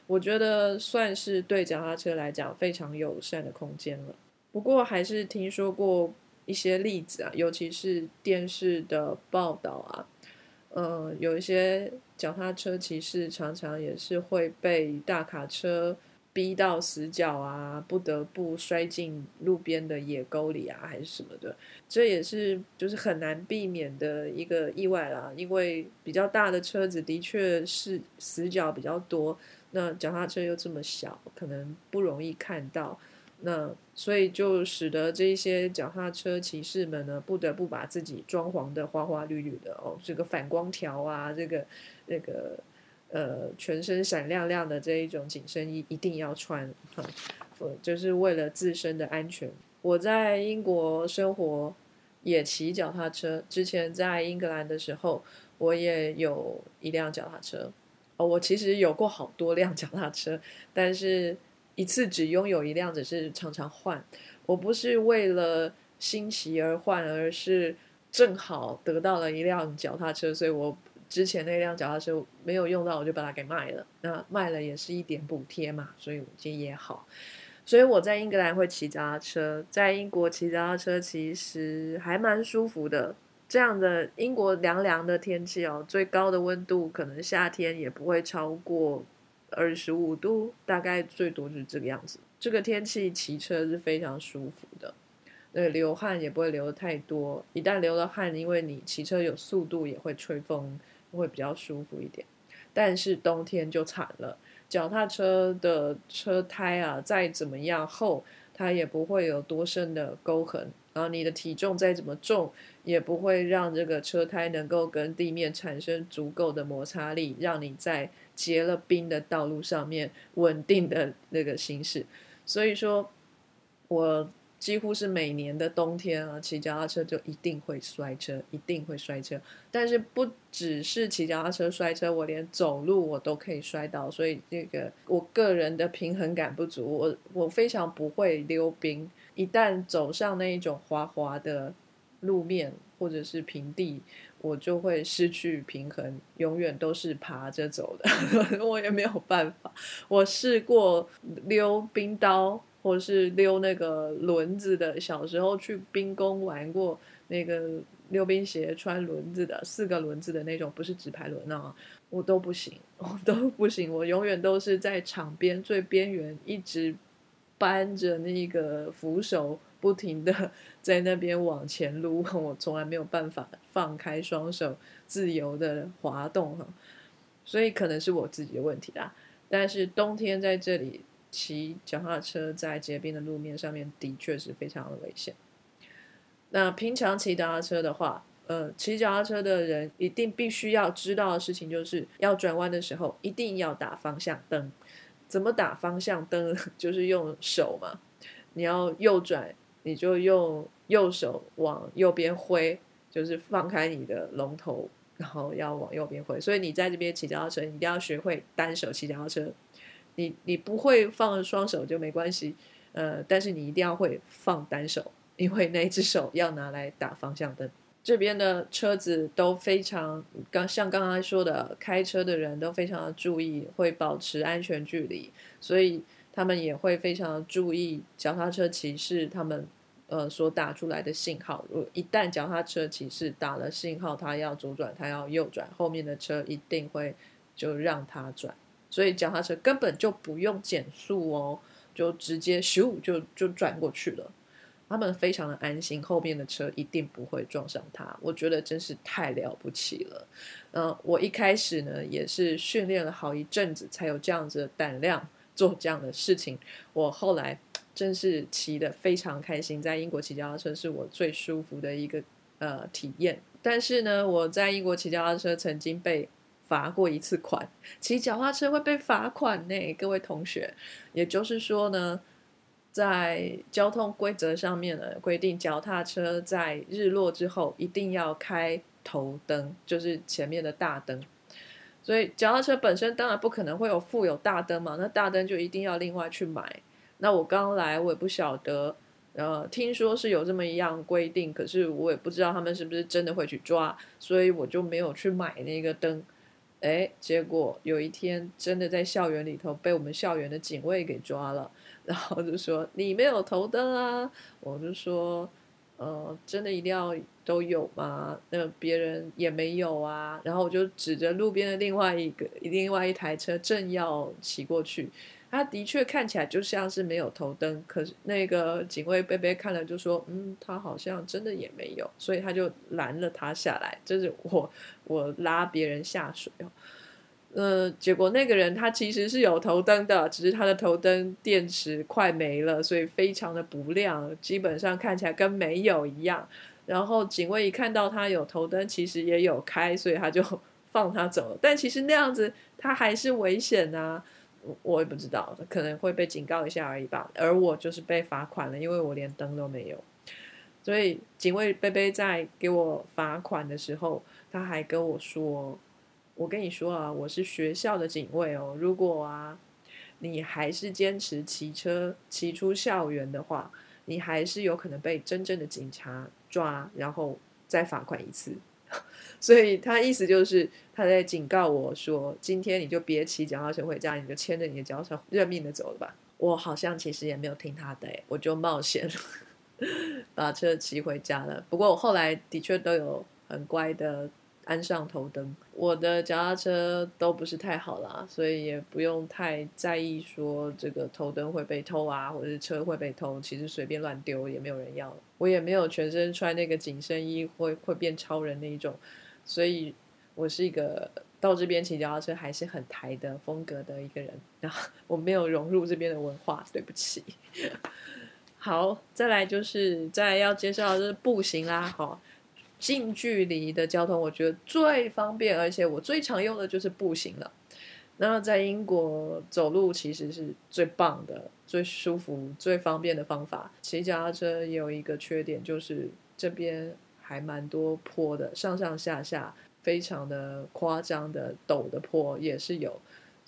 我觉得算是对脚踏车来讲非常友善的空间了。不过还是听说过一些例子啊，尤其是电视的报道啊，呃，有一些脚踏车骑士常常也是会被大卡车逼到死角啊，不得不摔进路边的野沟里啊，还是什么的。这也是就是很难避免的一个意外啦，因为比较大的车子的确是死角比较多。那脚踏车又这么小，可能不容易看到，那所以就使得这些脚踏车骑士们呢，不得不把自己装潢的花花绿绿的哦，这个反光条啊，这个那个呃，全身闪亮亮的这一种紧身衣一定要穿，就是为了自身的安全。我在英国生活也骑脚踏车，之前在英格兰的时候，我也有一辆脚踏车。哦，我其实有过好多辆 脚踏车，但是一次只拥有一辆，只是常常换。我不是为了新奇而换，而是正好得到了一辆脚踏车，所以我之前那辆脚踏车没有用到，我就把它给卖了。那卖了也是一点补贴嘛，所以我觉得也好。所以我在英格兰会骑脚踏车，在英国骑脚踏车其实还蛮舒服的。这样的英国凉凉的天气哦，最高的温度可能夏天也不会超过二十五度，大概最多就是这个样子。这个天气骑车是非常舒服的，那流汗也不会流的太多。一旦流了汗，因为你骑车有速度，也会吹风，会比较舒服一点。但是冬天就惨了，脚踏车的车胎啊，再怎么样厚，它也不会有多深的沟痕。然后你的体重再怎么重，也不会让这个车胎能够跟地面产生足够的摩擦力，让你在结了冰的道路上面稳定的那个行驶。所以说，我几乎是每年的冬天啊，骑脚踏车就一定会摔车，一定会摔车。但是不只是骑脚踏车摔车，我连走路我都可以摔倒。所以这个我个人的平衡感不足，我我非常不会溜冰。一旦走上那一种滑滑的路面或者是平地，我就会失去平衡，永远都是爬着走的。我也没有办法。我试过溜冰刀，或是溜那个轮子的。小时候去冰宫玩过那个溜冰鞋，穿轮子的，四个轮子的那种，不是直排轮啊，我都不行，我都不行。我永远都是在场边最边缘，一直。搬着那个扶手不停的 在那边往前撸，我从来没有办法放开双手自由的滑动哈，所以可能是我自己的问题啦。但是冬天在这里骑脚踏车在结冰的路面上面的确是非常的危险。那平常骑脚踏车的话，呃，骑脚踏车的人一定必须要知道的事情，就是要转弯的时候一定要打方向灯。怎么打方向灯？就是用手嘛。你要右转，你就用右手往右边挥，就是放开你的龙头，然后要往右边挥。所以你在这边骑脚踏车，一定要学会单手骑脚踏车。你你不会放双手就没关系，呃，但是你一定要会放单手。因为那只手要拿来打方向灯，这边的车子都非常刚，像刚才说的，开车的人都非常的注意，会保持安全距离，所以他们也会非常注意脚踏车骑士他们呃所打出来的信号。如一旦脚踏车骑士打了信号，他要左转，他要右转，后面的车一定会就让他转，所以脚踏车根本就不用减速哦，就直接咻就就转过去了。他们非常的安心，后面的车一定不会撞上他。我觉得真是太了不起了。嗯，我一开始呢也是训练了好一阵子，才有这样子的胆量做这样的事情。我后来真是骑的非常开心，在英国骑脚踏车是我最舒服的一个呃体验。但是呢，我在英国骑脚踏车曾经被罚过一次款，骑脚踏车会被罚款呢，各位同学。也就是说呢。在交通规则上面呢，规定脚踏车在日落之后一定要开头灯，就是前面的大灯。所以脚踏车本身当然不可能会有附有大灯嘛，那大灯就一定要另外去买。那我刚来，我也不晓得，呃，听说是有这么一样规定，可是我也不知道他们是不是真的会去抓，所以我就没有去买那个灯。哎，结果有一天真的在校园里头被我们校园的警卫给抓了。然后就说你没有头灯啊，我就说，呃，真的一定要都有吗？那别人也没有啊。然后我就指着路边的另外一个另外一台车正要骑过去，他的确看起来就像是没有头灯，可是那个警卫贝贝看了就说，嗯，他好像真的也没有，所以他就拦了他下来。就是我我拉别人下水哦。呃，结果那个人他其实是有头灯的，只是他的头灯电池快没了，所以非常的不亮，基本上看起来跟没有一样。然后警卫一看到他有头灯，其实也有开，所以他就放他走了。但其实那样子他还是危险啊，我也不知道，可能会被警告一下而已吧。而我就是被罚款了，因为我连灯都没有。所以警卫贝贝在给我罚款的时候，他还跟我说。我跟你说啊，我是学校的警卫哦。如果啊，你还是坚持骑车骑出校园的话，你还是有可能被真正的警察抓，然后再罚款一次。所以他意思就是他在警告我说，今天你就别骑脚踏车回家，你就牵着你的脚踏车认命的走了吧。我好像其实也没有听他的，我就冒险 把车骑回家了。不过我后来的确都有很乖的。安上头灯，我的脚踏车都不是太好啦，所以也不用太在意说这个头灯会被偷啊，或者是车会被偷。其实随便乱丢也没有人要，我也没有全身穿那个紧身衣会会变超人那一种，所以我是一个到这边骑脚踏车还是很台的风格的一个人，然后我没有融入这边的文化，对不起。好，再来就是再要介绍就是步行啦，好。近距离的交通，我觉得最方便，而且我最常用的就是步行了。那在英国走路其实是最棒的、最舒服、最方便的方法。骑脚踏车有一个缺点，就是这边还蛮多坡的，上上下下非常的夸张的陡的坡也是有。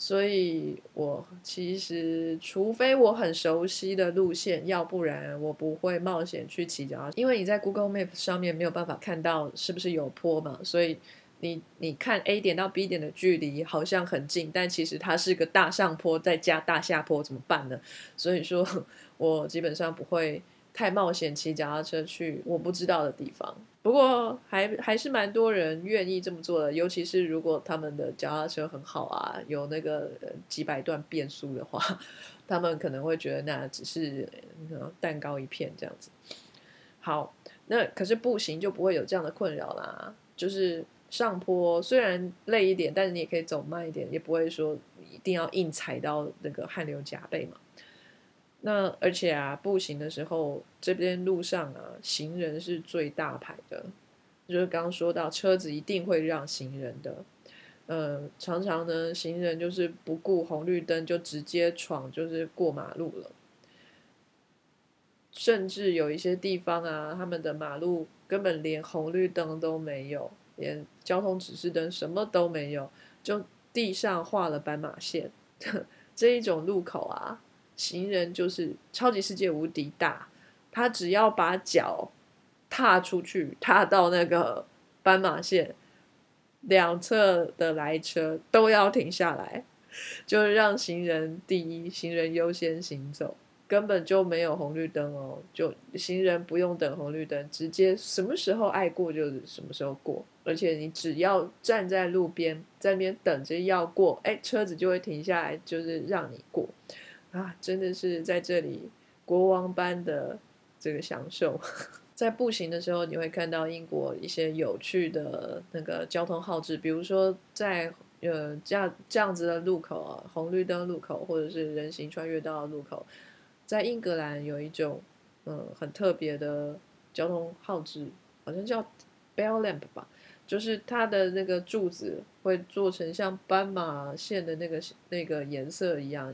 所以，我其实除非我很熟悉的路线，要不然我不会冒险去骑脚踏。因为你在 Google Map 上面没有办法看到是不是有坡嘛，所以你你看 A 点到 B 点的距离好像很近，但其实它是个大上坡再加大下坡，怎么办呢？所以说 我基本上不会太冒险，骑脚踏车去我不知道的地方。不过还还是蛮多人愿意这么做的，尤其是如果他们的脚踏车很好啊，有那个几百段变速的话，他们可能会觉得那只是蛋糕一片这样子。好，那可是步行就不会有这样的困扰啦。就是上坡虽然累一点，但是你也可以走慢一点，也不会说一定要硬踩到那个汗流浃背嘛。那而且啊，步行的时候，这边路上啊，行人是最大牌的。就是刚刚说到，车子一定会让行人的。呃，常常呢，行人就是不顾红绿灯就直接闯，就是过马路了。甚至有一些地方啊，他们的马路根本连红绿灯都没有，连交通指示灯什么都没有，就地上画了斑马线。这一种路口啊。行人就是超级世界无敌大，他只要把脚踏出去，踏到那个斑马线，两侧的来车都要停下来，就是让行人第一，行人优先行走，根本就没有红绿灯哦，就行人不用等红绿灯，直接什么时候爱过就什么时候过，而且你只要站在路边，在那边等着要过，哎，车子就会停下来，就是让你过。啊，真的是在这里国王般的这个享受，在步行的时候，你会看到英国一些有趣的那个交通号志，比如说在呃这样这样子的路口啊，红绿灯路口或者是人行穿越道的路口，在英格兰有一种嗯很特别的交通号志，好像叫 bell lamp 吧，就是它的那个柱子会做成像斑马线的那个那个颜色一样。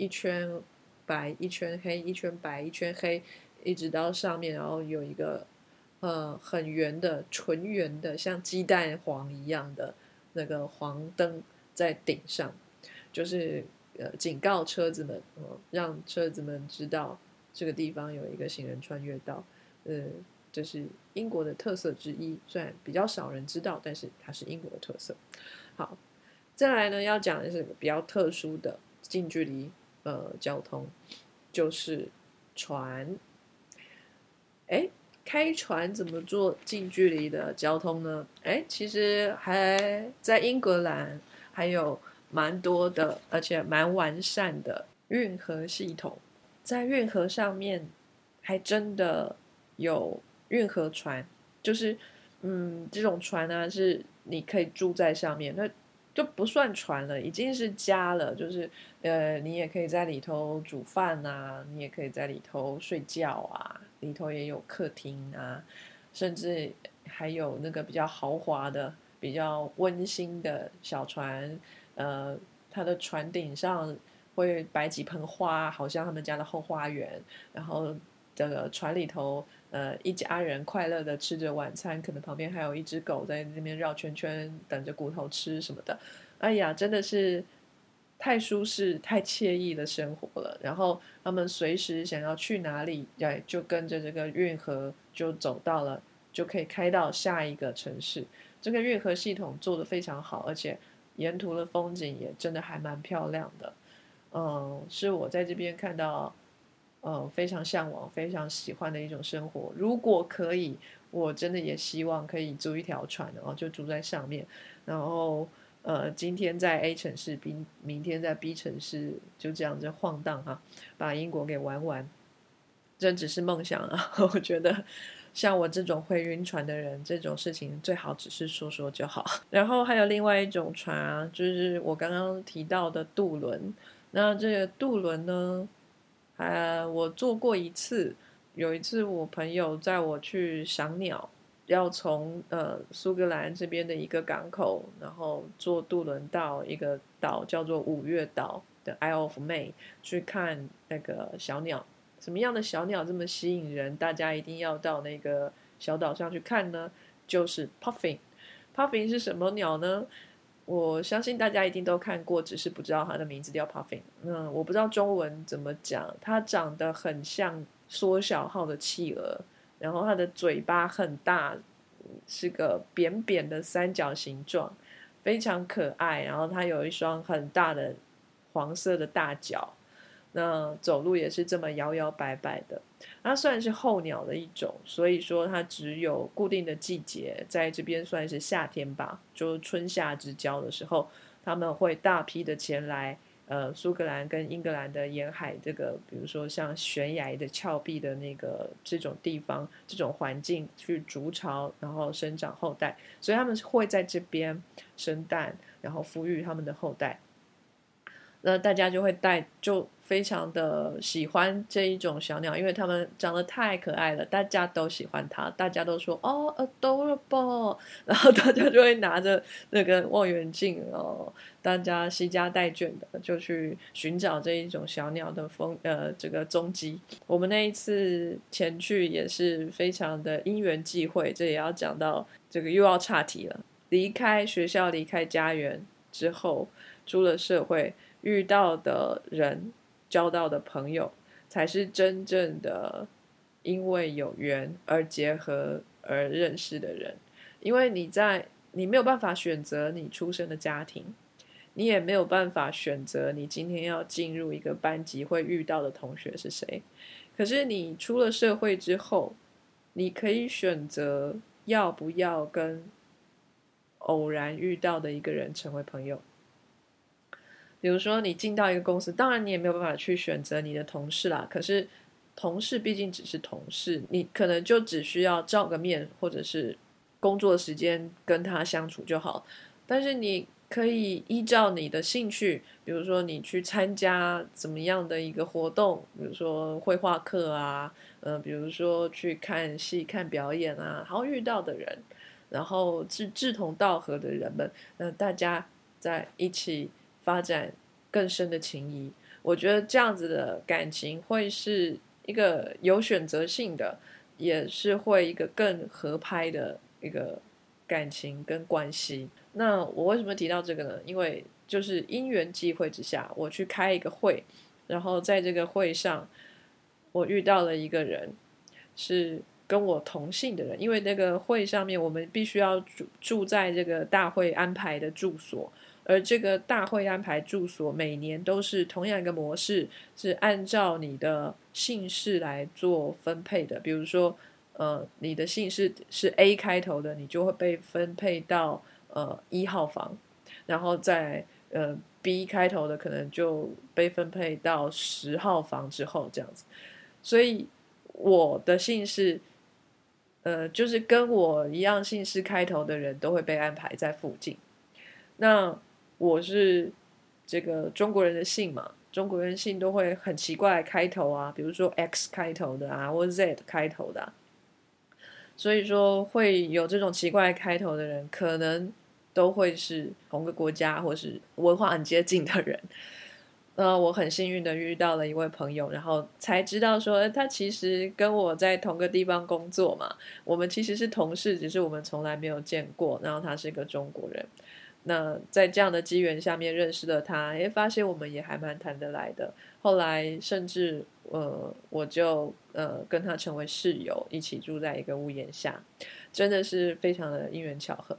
一圈白，一圈黑，一圈白，一圈黑，一直到上面，然后有一个呃很圆的纯圆的，像鸡蛋黄一样的那个黄灯在顶上，就是呃警告车子们，呃让车子们知道这个地方有一个行人穿越道，呃这是英国的特色之一，虽然比较少人知道，但是它是英国的特色。好，再来呢要讲的是比较特殊的近距离。呃，交通就是船。哎，开船怎么做近距离的交通呢？哎，其实还在英格兰还有蛮多的，而且蛮完善的运河系统。在运河上面，还真的有运河船，就是嗯，这种船呢是你可以住在上面，那。就不算船了，已经是家了。就是，呃，你也可以在里头煮饭啊，你也可以在里头睡觉啊，里头也有客厅啊，甚至还有那个比较豪华的、比较温馨的小船。呃，它的船顶上会摆几盆花，好像他们家的后花园。然后，这个船里头。呃，一家人快乐的吃着晚餐，可能旁边还有一只狗在那边绕圈圈，等着骨头吃什么的。哎呀，真的是太舒适、太惬意的生活了。然后他们随时想要去哪里，哎，就跟着这个运河就走到了，就可以开到下一个城市。这个运河系统做的非常好，而且沿途的风景也真的还蛮漂亮的。嗯，是我在这边看到。呃，非常向往、非常喜欢的一种生活。如果可以，我真的也希望可以租一条船，然后就住在上面。然后，呃，今天在 A 城市，B 明天在 B 城市，就这样子晃荡哈，把英国给玩完。这只是梦想啊！我觉得，像我这种会晕船的人，这种事情最好只是说说就好。然后还有另外一种船啊，就是我刚刚提到的渡轮。那这个渡轮呢？呃，我做过一次，有一次我朋友载我去赏鸟，要从呃苏格兰这边的一个港口，然后坐渡轮到一个岛叫做五月岛的 Isle of May 去看那个小鸟。什么样的小鸟这么吸引人？大家一定要到那个小岛上去看呢？就是 Puffin。Puffin 是什么鸟呢？我相信大家一定都看过，只是不知道它的名字叫 Puffin。嗯，我不知道中文怎么讲。它长得很像缩小号的企鹅，然后它的嘴巴很大，是个扁扁的三角形状，非常可爱。然后它有一双很大的黄色的大脚，那走路也是这么摇摇摆摆的。它算是候鸟的一种，所以说它只有固定的季节，在这边算是夏天吧，就春夏之交的时候，他们会大批的前来。呃，苏格兰跟英格兰的沿海，这个比如说像悬崖的峭壁的那个这种地方，这种环境去筑巢，然后生长后代，所以他们会在这边生蛋，然后孵育他们的后代。那大家就会带，就非常的喜欢这一种小鸟，因为它们长得太可爱了，大家都喜欢它，大家都说哦，adorable，然后大家就会拿着那个望远镜哦，大家惜家带眷的就去寻找这一种小鸟的风呃这个踪迹。我们那一次前去也是非常的因缘际会，这也要讲到这个又要岔题了。离开学校，离开家园之后，出了社会。遇到的人，交到的朋友，才是真正的因为有缘而结合而认识的人。因为你在，你没有办法选择你出生的家庭，你也没有办法选择你今天要进入一个班级会遇到的同学是谁。可是你出了社会之后，你可以选择要不要跟偶然遇到的一个人成为朋友。比如说，你进到一个公司，当然你也没有办法去选择你的同事啦。可是，同事毕竟只是同事，你可能就只需要照个面，或者是工作时间跟他相处就好。但是，你可以依照你的兴趣，比如说你去参加怎么样的一个活动，比如说绘画课啊，呃，比如说去看戏、看表演啊，然后遇到的人，然后志志同道合的人们，那大家在一起。发展更深的情谊，我觉得这样子的感情会是一个有选择性的，也是会一个更合拍的一个感情跟关系。那我为什么提到这个呢？因为就是因缘际会之下，我去开一个会，然后在这个会上，我遇到了一个人，是跟我同姓的人。因为那个会上面，我们必须要住住在这个大会安排的住所。而这个大会安排住所每年都是同样一个模式，是按照你的姓氏来做分配的。比如说，呃，你的姓氏是 A 开头的，你就会被分配到呃一号房，然后在呃 B 开头的可能就被分配到十号房之后这样子。所以我的姓氏，呃，就是跟我一样姓氏开头的人都会被安排在附近。那我是这个中国人的姓嘛，中国人姓都会很奇怪开头啊，比如说 X 开头的啊，或 Z 开头的，所以说会有这种奇怪开头的人，可能都会是同个国家或是文化很接近的人。呃，我很幸运的遇到了一位朋友，然后才知道说他其实跟我在同个地方工作嘛，我们其实是同事，只是我们从来没有见过。然后他是个中国人。那在这样的机缘下面认识了他，也发现我们也还蛮谈得来的。后来甚至呃，我就呃跟他成为室友，一起住在一个屋檐下，真的是非常的因缘巧合。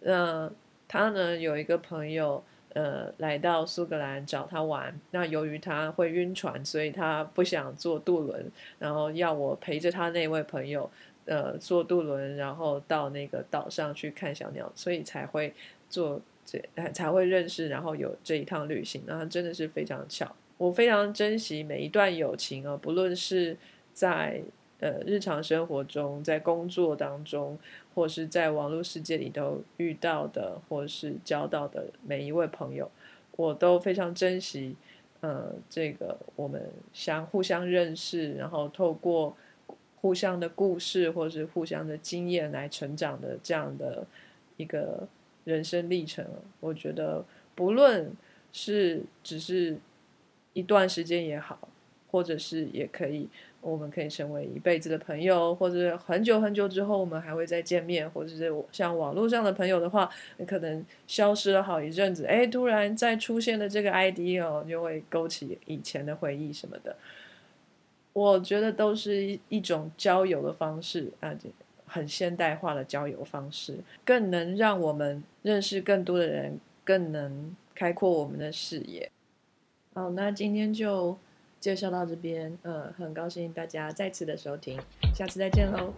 那他呢有一个朋友呃来到苏格兰找他玩，那由于他会晕船，所以他不想坐渡轮，然后要我陪着他那位朋友呃坐渡轮，然后到那个岛上去看小鸟，所以才会。做这才会认识，然后有这一趟旅行，然后真的是非常巧。我非常珍惜每一段友情啊，不论是在呃日常生活中、在工作当中，或是在网络世界里头遇到的，或是交到的每一位朋友，我都非常珍惜。呃，这个我们相互相认识，然后透过互相的故事或是互相的经验来成长的这样的一个。人生历程，我觉得不论是只是一段时间也好，或者是也可以，我们可以成为一辈子的朋友，或者很久很久之后我们还会再见面，或者是像网络上的朋友的话，你可能消失了好一阵子，哎，突然再出现的这个 ID 哦，就会勾起以前的回忆什么的。我觉得都是一一种交友的方式啊。很现代化的交友方式，更能让我们认识更多的人，更能开阔我们的视野。好，那今天就介绍到这边，呃，很高兴大家再次的收听，下次再见喽。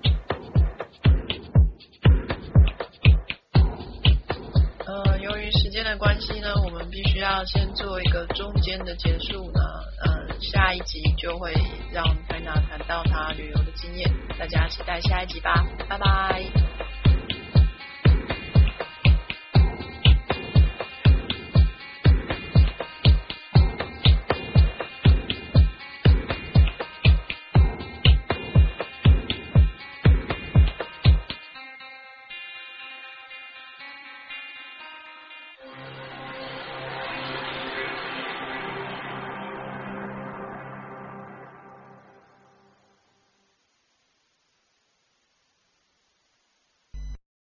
的关系呢，我们必须要先做一个中间的结束呢。呃，下一集就会让凯娜谈到她旅游的经验，大家期待下一集吧，拜拜。